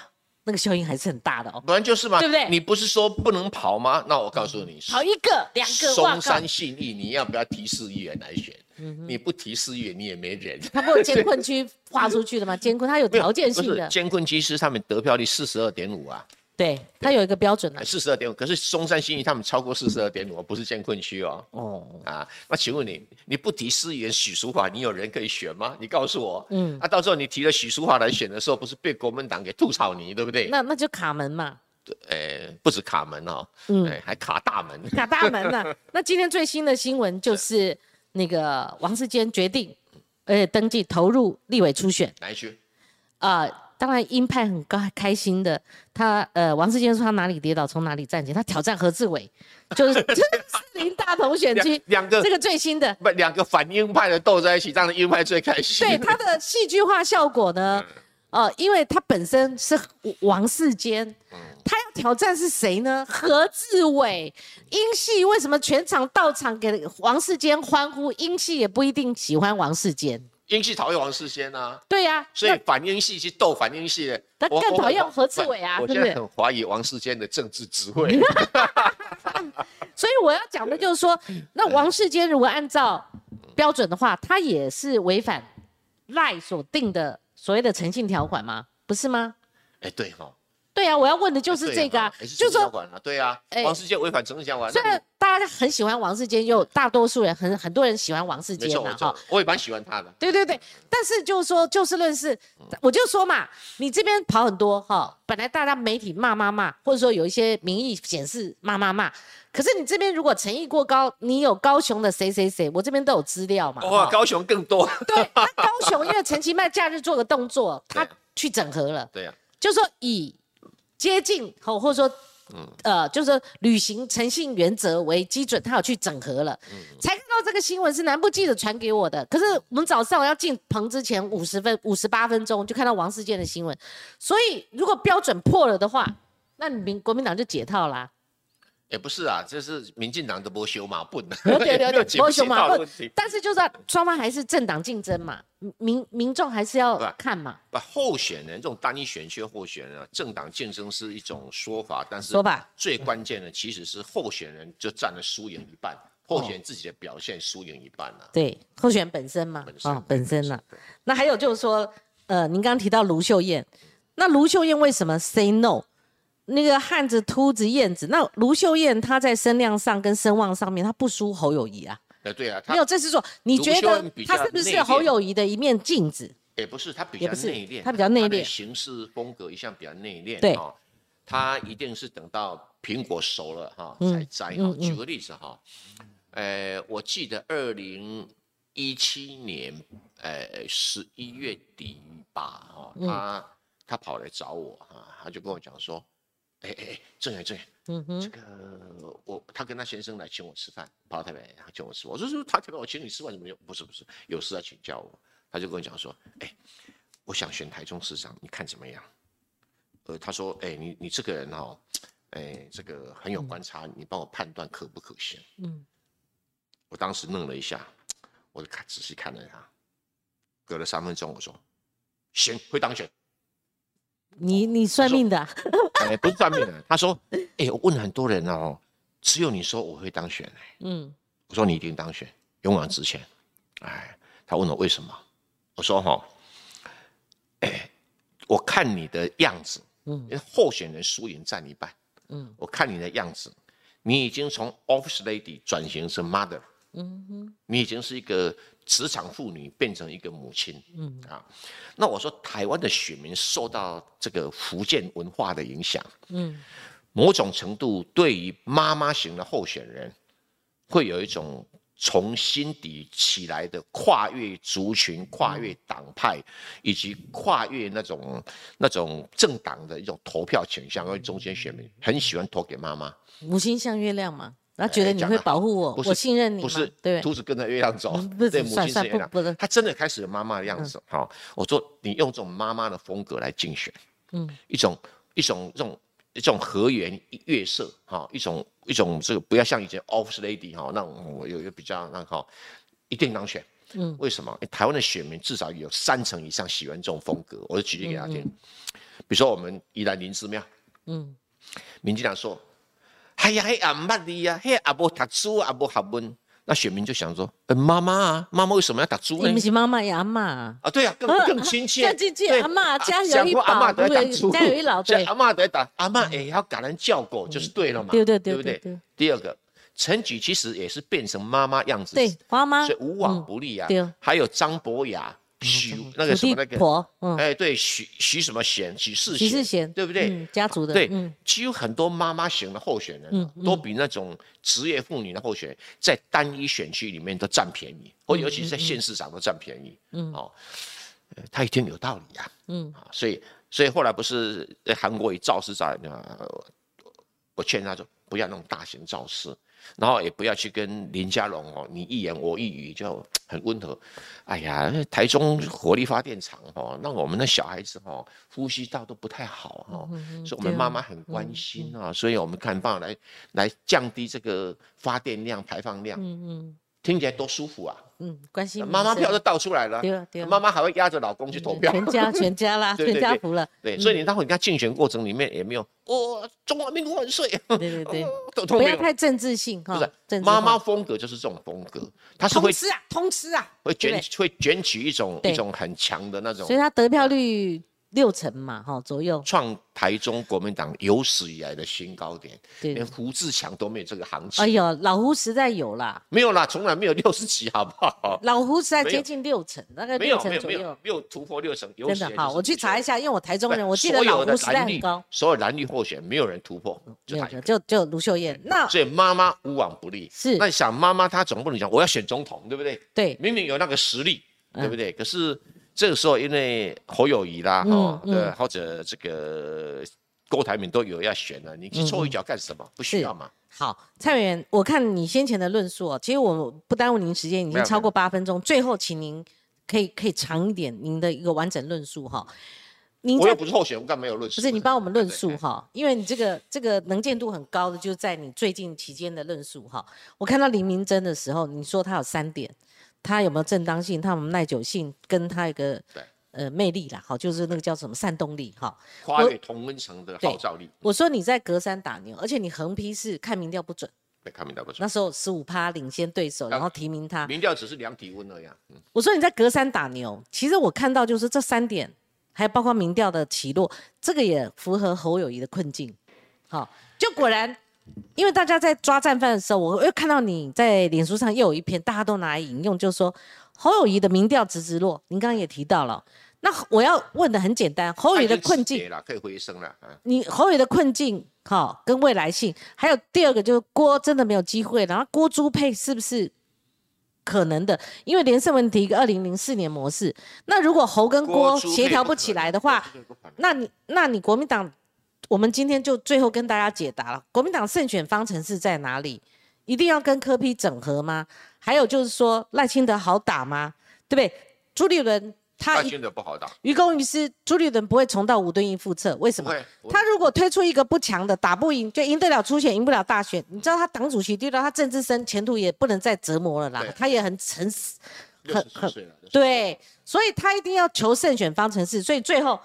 那个效应还是很大的哦。不然就是嘛，对不对你不是说不能跑吗？那我告诉你，跑一个、两个，松山信义，你要不要提市议员来选？嗯你不提市议员，你也没人。他不是监困区划出去的吗？监困他有条件性的，监困区是他们得票率四十二点五啊，对，它有一个标准的。四十二点五。可是松山新义他们超过四十二点五，不是建困区哦。哦，啊，那请问你，你不提市议员许淑华，你有人可以选吗？你告诉我。嗯，啊，到时候你提了许淑华来选的时候，不是被国民党给吐槽你，对不对？那那就卡门嘛，呃，不止卡门哦，嗯哎，还卡大门。卡大门呐、那今天最新的新闻就是那个王世坚决定，呃，登记投入立委初选。哪一区？呃，当然鹰派很高开心的，他呃，王世坚说他哪里跌倒从哪里站起，他挑战何志伟，就是 是林大同选区两两个这个最新的。不两个反鹰派的斗在一起，让鹰派最开心。对他的戏剧化效果呢，呃，因为他本身是王世坚，他要挑战是谁呢？何志伟，英系为什么全场到场给王世坚欢呼？英系也不一定喜欢王世坚，鹰系讨厌王世坚啊，对呀、所以反英系去斗反英系的。他更讨厌何志伟啊我现在很怀疑王世坚的政治智慧。所以我要讲的就是说，那王世坚如果按照标准的话，他也是违反赖所定的所谓的诚信条款吗？不是吗？哎，对哈，对啊，我要问的就是这个啊，就是说，对啊哎，王世坚违反诚信条款，虽然大家很喜欢王世坚，又大多数人很很多人喜欢王世坚嘛，哈，，我也蛮喜欢他的。对对对，但是就是说，就事论事，我就说嘛，你这边跑很多哈，本来大家媒体骂骂骂，或者说有一些民意显示骂骂骂，可是你这边如果诚意过高，你有高雄的谁谁谁，我这边都有资料嘛。哇，哈高雄更多。对，他高雄因为陈其迈假日做个动作，他去整合了，对呀，就说以接近或或者说。呃，就是说履行诚信原则为基准，他有去整合了，才看到这个新闻是南部记者传给我的。可是我们早上我要进棚之前五十分五十八分钟就看到王世坚的新闻，所以如果标准破了的话，那你民国民党就解套啦。也不是啊，这是民进党的不修马笨，对对对，没有解不修嘛不。但是就是要双方还是政党竞争嘛，民民众还是要看嘛，不，候选人这种单一选区候选人啊，政党竞争是一种说法，但是说法最关键的其实是候选人就占了输赢一半，候选人自己的表现输赢一半了、对候选人本身嘛，本身哦，本身啦。对那还有就是说，呃，您刚刚提到卢秀燕，那卢秀燕为什么 say no？那个汉子、秃子、燕子，那卢秀燕她在声量上跟声望上面，她不输侯友谊啊。呃，对啊，他没有这是说。你觉得燕比较他是不是侯友谊的一面镜子？也不是，他比较内敛，他比较内敛的行事风格一向比较内敛。对哈，他一定是等到苹果熟了哈嗯才摘哈嗯。嗯举个例子哈，呃，我记得二零一七年呃十一月底吧，哈，嗯他他跑来找我哈，他就跟我讲说，哎哎哎，郑远郑远，嗯哼这，个我他跟他先生来请我吃饭，跑到台北他请我吃。我说说他台北我请你吃饭怎么有？不是不是，有事要请教我。他就跟我讲说，哎，我想选台中市长，你看怎么样？呃，他说，哎，你你这个人哦，哎，这个很有观察，你帮我判断可不可行？嗯，我当时愣了一下，我就看仔细看了他，隔了三分钟，我说，行，会当选。你你算命的啊、哎，不是算命的，他说，哎，我问很多人哦，只有你说我会当选、哎嗯。我说你一定当选，勇往直前。哎，他问我为什么，我说哈，哎，我看你的样子，嗯。候选人输赢占一半，嗯。我看你的样子，你已经从 office lady 转型成 mother，嗯哼。你已经是一个职场妇女变成一个母亲。嗯。啊。那我说台湾的选民受到这个福建文化的影响，嗯。某种程度对于妈妈型的候选人，会有一种从心底起来的跨越族群、跨越党派，以及跨越那种那种政党的一种投票倾向，因为中间选民很喜欢投给妈妈，母亲像月亮嘛，他觉得你会保护我，我信任你嘛，不是对兔子跟着月亮走嗯不，是对，母亲是月亮不是，他真的开始有妈妈的样子。好，我说你用这种妈妈的风格来竞选，嗯一种一种这种一种和颜悦色哈，一种一种这个不要像以前 office lady 哈，那我有一个比较那哈，一定当选。嗯为什么？台湾的选民至少有三成以上喜欢这种风格。我就举例给他听，比如说我们宜兰林之庙，嗯民进党说：“哎呀，迄阿唔捌你啊，嘿阿无读书，阿无学问。”那选民就想说：“呃，妈妈啊，妈妈为什么要读书你不呢？”是妈妈呀阿妈，啊，对啊，更更亲切，更亲切对阿妈家有一阿妈宝对得读书，家有一老阿妈得打，阿妈也要感人叫狗，就是对了嘛，对对对不对？不对？第二个，陈菊其实也是变成妈妈样子，对，花妈。所以无往不利啊。还有张博雅、许那个什么那个，婆，嗯，哎，对，许许什么贤、许世徐世贤，对不对？嗯，家族的，对嗯，几乎很多妈妈型的候选人、都比那种职业妇女的候选人在单一选区里面都占便宜，或尤其是在县市长都占便宜。嗯。哦，呃他一定有道理呀、嗯。啊，所以所以后来不是呃韩国瑜造势在啊，我劝他说不要那种大型造势，然后也不要去跟林家龙哦，你一言我一语就很温和。哎呀，台中火力发电厂哦，那我们的小孩子哦呼吸道都不太好哦，所以我们妈妈很关心啊，所以我们看办法来来降低这个发电量、排放量，嗯嗯听起来多舒服啊！嗯，关心妈妈票都倒出来了，对啊对啊。妈妈还会压着老公去投票，全家 全家啦，全家对福了，对，所以你待会你看竞选过程里面也没有哦，中华民国万岁，对对对。不要太政治性哈不是，妈妈风格就是这种风格，她是会吃啊，通吃啊，会卷会卷起一种一种很强的那种所以她得票率六成嘛，哈左右，创台中国民党有史以来的新高点，对连。胡志强都没有这个行情，哎呦，老胡实在有啦，没有啦，从来没有六十几，好不好？老胡实在接近六成，大概没六有没有没有成左右。没有突破六成，有真的好，我去查一下，因为我台中人，我记得老胡实在很高，所有蓝绿候选没有人突破，就就就卢秀燕。那所以妈妈无往不利。是那你想妈妈她总不能讲我要选总统，对不对？对明明有那个实力，嗯对不对？可是这个时候因为侯友谊啦，嗯哦，嗯对，或者这个郭台铭都有要选了，你去凑一脚干什么？不需要嘛。好，蔡委员，我看你先前的论述哦，其实我不耽误您时间，已经超过八分钟，最后请您可以可以长一点您的一个完整论述哈。您我在又不是候选人，我干嘛有论述？不是你帮我们论述 哈，因为你这个这个能见度很高的，就是在你最近期间的论述哈。我看到林明珍的时候，你说他有三点，他有没有正当性，他有没有耐久性，跟他一个对呃魅力啦，好，就是那个叫什么煽动力哈。跨越同温层的号召力，我说你在隔山打牛，而且你横批是看民调不准，被看民调不准。那时候十五趴领先对手，然后提名他。民调只是量体温而已啊。嗯我说你在隔山打牛，其实我看到就是这三点，还有包括民调的起落，这个也符合侯友谊的困境。好，就果然因为大家在抓战犯的时候，我又看到你在脸书上又有一篇，大家都拿来引用，就说侯友谊的民调直直落。您刚刚也提到了，那我要问的很简单，侯友谊的困境了，可以回升了。你侯友谊的困境，好，跟未来性，还有第二个就是郭真的没有机会，然后郭朱配是不是可能的？因为连胜文提一个二零零四年模式，那如果侯跟郭协调不起来的话，那你那你国民党？我们今天就最后跟大家解答了，国民党胜选方程式在哪里？一定要跟柯批整合吗？还有就是说赖清德好打吗？对不对？朱立伦他赖清德不好打，于公于私，朱立伦不会重蹈五敦一覆辙。为什么？他如果推出一个不强的，打不赢就赢得了初选，赢不了大选。你知道他党主席丢到他政治生前途也不能再折磨了啦。他也很诚实，很很对，所以他一定要求胜选方程式。所以最后。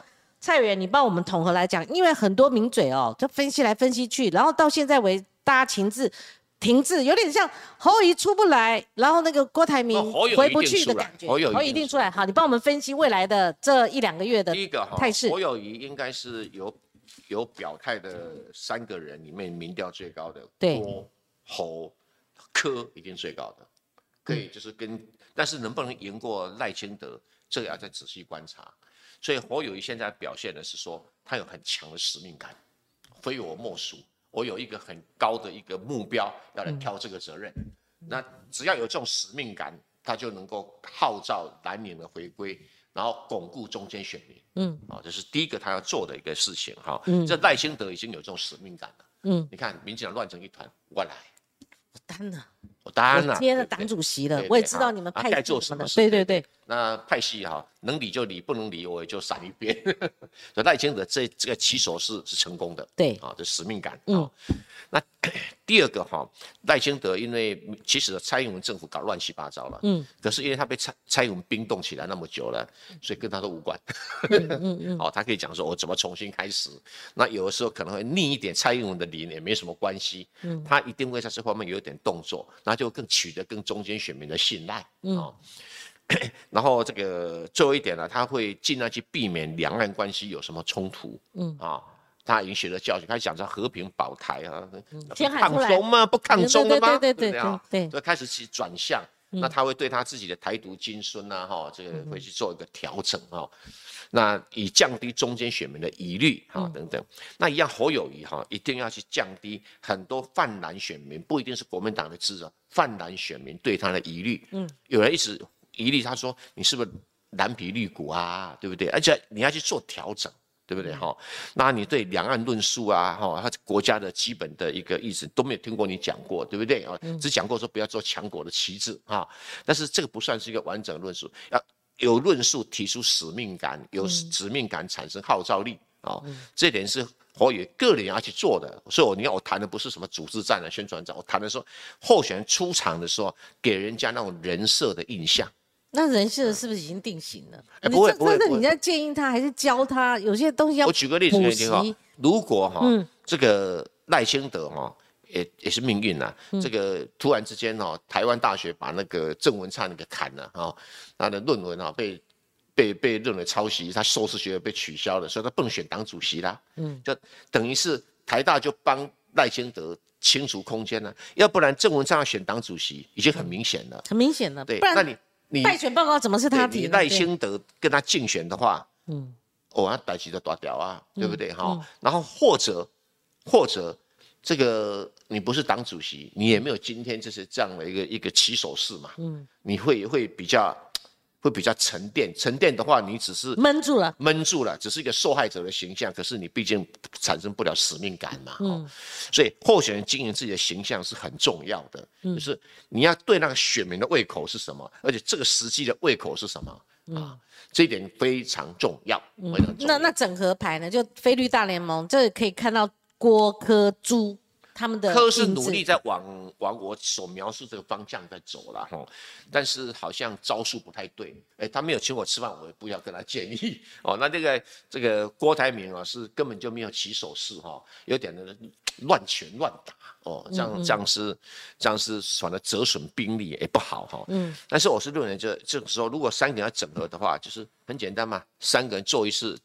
蔡委员，你帮我们统合来讲，因为很多名嘴哦，就分析来分析去，然后到现在为大家停滞，停滞，有点像侯友出不来，然后那个郭台铭回不去的感觉。侯友一定出来，好，你帮我们分析未来的这一两个月的态势。侯友谊应该是有有表态的三个人里面民调最高的，郭、侯、柯一定最高的，可以就是跟，但是能不能赢过赖清德，这个要再仔细观察。所以侯友谊现在表现的是说，他有很强的使命感，非我莫属。我有一个很高的一个目标要来挑这个责任。那只要有这种使命感，他就能够号召蓝营的回归，然后巩固中间选民。嗯，啊，这是第一个他要做的一个事情哈。嗯，这赖清德已经有这种使命感了。嗯，你看民进党乱成一团，我来，我担了。我当然接了党主席了，我也知道你们派该做什么。对对对，那派系哈，能理就理，不能理我也就闪一边。所以赖清德这这个起手是是成功的，对啊，这使命感。嗯，那 第二个哈，赖清德因为其实蔡英文政府搞乱七八糟了，嗯，可是因为他被蔡蔡英文冰冻起来那么久了，所以跟他都无关。嗯嗯嗯，哦，他可以讲说我怎么重新开始。那有的时候可能会逆一点蔡英文的理，也没什么关系。嗯，他一定会在这方面有一点动作。那那就更取得更中间选民的信赖啊，然后这个最后一点呢，他会尽量去避免两岸关系有什么冲突，嗯。啊，他已经学了教训，开始讲着和平保台啊，抗中吗？不抗中的吗？对对对对对，就开始去转向，那他会对他自己的台独金孙呐，哈，这个会去做一个调整啊。那以降低中间选民的疑虑哈等等，那一样侯友谊哈一定要去降低很多泛蓝选民，不一定是国民党的支持，泛蓝选民对他的疑虑。嗯，有人一直疑虑，他说你是不是蓝皮绿骨啊，对不对？而且你要去做调整，对不对哈？那你对两岸论述啊，哈，他国家的基本的一个意思都没有听过你讲过，对不对啊？只讲过说不要做强国的旗帜啊，但是这个不算是一个完整论述，要。有论述提出使命感，有使命感产生号召力啊，这点是我与个人要去做的。所以，我你看我谈的不是什么组织战啊、宣传战，我谈的说候选人出场的时候给人家那种人设的印象。那人设是不是已经定型了？不会不会，那你在建议他还是教他？有些东西要我举个例子给你听哈。如果哈这个赖清德哈。也也是命运呐，这个突然之间哦，台湾大学把那个郑文灿给砍了哈，他的论文啊被被被认为抄袭，他硕士学位被取消了，所以他不能选党主席啦。嗯，就等于是台大就帮赖清德清除空间了，要不然郑文灿要选党主席已经很明显了，很明显了。对，那你你败选报告怎么是他提？赖清德跟他竞选的话，嗯，哦，他逮起的大屌啊，对不对哈？然后或者或者。这个你不是党主席，你也没有今天就是这样的一个一个起手式嘛，嗯，你会会比较会比较沉淀，沉淀的话，你只是闷住了，闷住了，只是一个受害者的形象，可是你毕竟产生不了使命感嘛，嗯，所以候选人经营自己的形象是很重要的，就是你要对那个选民的胃口是什么，而且这个时机的胃口是什么啊，这一点非常重要，非常重要。那那整合牌呢？就菲律大联盟，这可以看到。郭科朱他们的科是努力在往往我所描述这个方向在走了哈，但是好像招数不太对，哎，他没有请我吃饭，我也不要跟他建议哦。那这个这个郭台铭啊，是根本就没有起手势哈，有点的乱拳乱打哦，这样这样是这样是反正折损兵力也不好哈。嗯，但是我是认为这这个时候如果三个人要整合的话，就是很简单嘛，三个人做一次，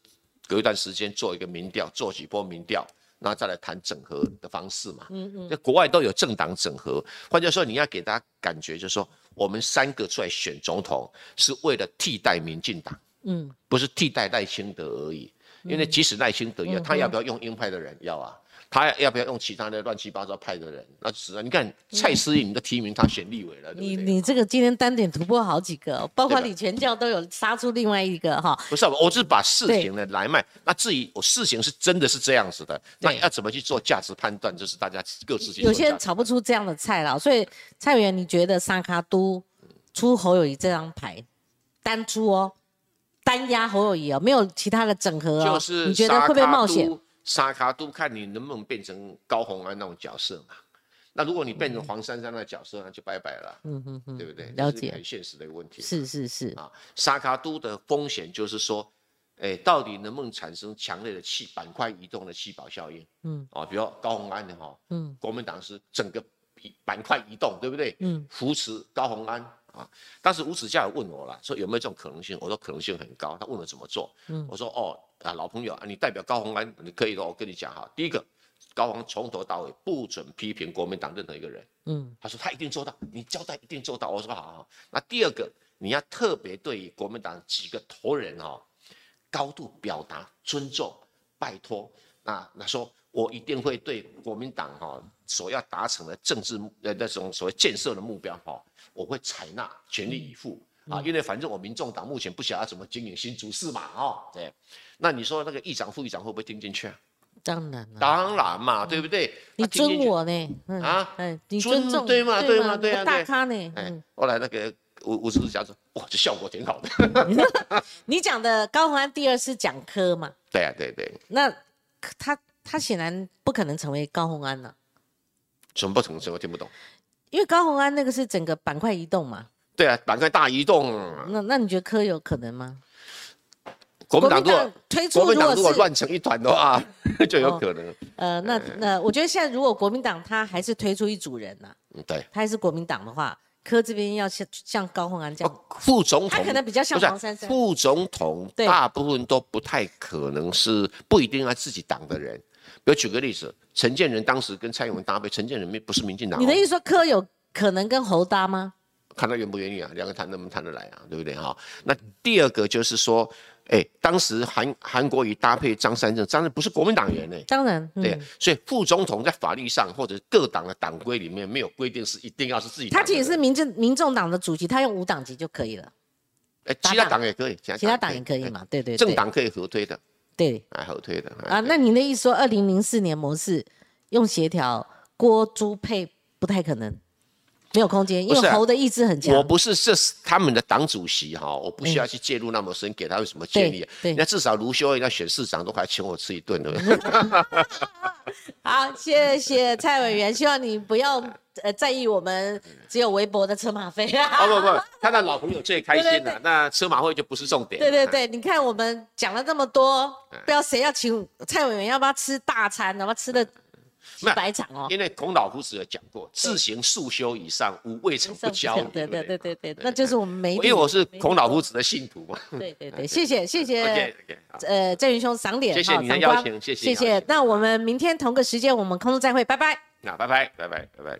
隔一段时间做一个民调，做几波民调。那再来谈整合的方式嘛。嗯嗯，国外都有政党整合，换句话说，你要给大家感觉就是说，我们三个出来选总统是为了替代民进党，嗯，不是替代赖清德而已。因为即使赖清德要，他要不要用鹰派的人要啊？他要不要用其他的乱七八糟派的人？那是啊，你看蔡思颖的提名，他选立委了。你你这个今天单点突破好几个，包括李全教都有杀出另外一个哈。不是，我是把事情的来脉。那至于我事情是真的是这样子的，那要怎么去做价值判断，就是大家各自去。有些人炒不出这样的菜了，所以蔡委员，你觉得沙卡都出侯友谊这张牌单出哦，单压侯友谊哦，没有其他的整合哦，就是你觉得会不会冒险？沙卡都看你能不能变成高红安那种角色嘛？那如果你变成黄珊珊那角色，那就拜拜了。嗯嗯嗯，对不对？了解，很现实的一个问题。是是是啊，沙卡都的风险就是说，哎，到底能不能产生强烈的气板块移动的气保效应？嗯，啊，比如高红安的哈，嗯，国民党是整个板块移动，对不对？嗯，扶持高红安。啊！当时吴子嘉有问我了，说有没有这种可能性？我说可能性很高。他问我怎么做，嗯我说哦啊，老朋友啊，你代表高鸿安，你可以的。我跟你讲哈，第一个，高鸿从头到尾不准批评国民党任何一个人。嗯，他说他一定做到，你交代一定做到。我说好好。那第二个，你要特别对国民党几个头人哈，高度表达尊重，拜托。那那说。我一定会对国民党哈所要达成的政治呃那种所谓建设的目标哈，我会采纳全力以赴啊，因为反正我民众党目前不晓得怎么经营新竹市嘛哦，对，那你说那个议长副议长会不会听进去啊？当然了，当然嘛，对不对？你尊我呢？啊，哎，你尊重对吗？对吗？对啊，大咖呢？哎，后来那个吴吴志讲说，哇，这效果挺好的。你讲的高鸿安第二次讲科嘛？对啊，对对。那他。他显然不可能成为高鸿安了，什么不成？我听不懂。因为高鸿安那个是整个板块移动嘛。对啊，板块大移动。那那你觉得柯有可能吗？国民党如果推出，国民党如果乱成一团的话，就有可能。呃，那那我觉得现在如果国民党他还是推出一组人呐，对，他还是国民党的话。科这边要像像高鸿安这样，副总统他可能比较像黄珊珊。副总统大部分都不太可能是不一定要自己党的人。比如举个例子，陈建仁当时跟蔡英文搭配，陈建仁不是民进党。你的意思说柯有可能跟侯搭吗？看他愿不愿意啊，两个谈能不能谈得来啊，对不对哈？那第二个就是说。哎，当时韩韩国瑜搭配张三正，张三不是国民党员呢。当然，对，所以副总统在法律上或者各党的党规里面没有规定是一定要是自己。他其实是民政民众党的主席，他用五党籍就可以了。哎，其他党也可以，其他党也可以嘛？对对，政党可以合推的。对，哎，合推的。啊，那你的意思说，二零零四年模式用协调郭朱配不太可能。没有空间，因为侯的意志很强。我不是这是他们的党主席哈，我不需要去介入那么深，给他有什么建议？那至少卢修要选市长都还请我吃一顿，对不对？好，谢谢蔡委员，希望你不要呃在意我们只有微薄的车马费啊。不不不，看到老朋友最开心了，那车马费就不是重点。对对对，你看我们讲了这么多，不知道谁要请蔡委员，要不要吃大餐？要不要吃的？百场哦，因为孔老夫子有讲过，自行速修以上，无未曾不教。对对对对对，那就是我们没因为我是孔老夫子的信徒嘛。对对对，谢谢 谢谢。呃，郑云兄赏脸，谢谢你的邀请，谢谢谢谢。那我们明天同个时间，我们空中再会，拜拜。那拜拜拜拜拜拜。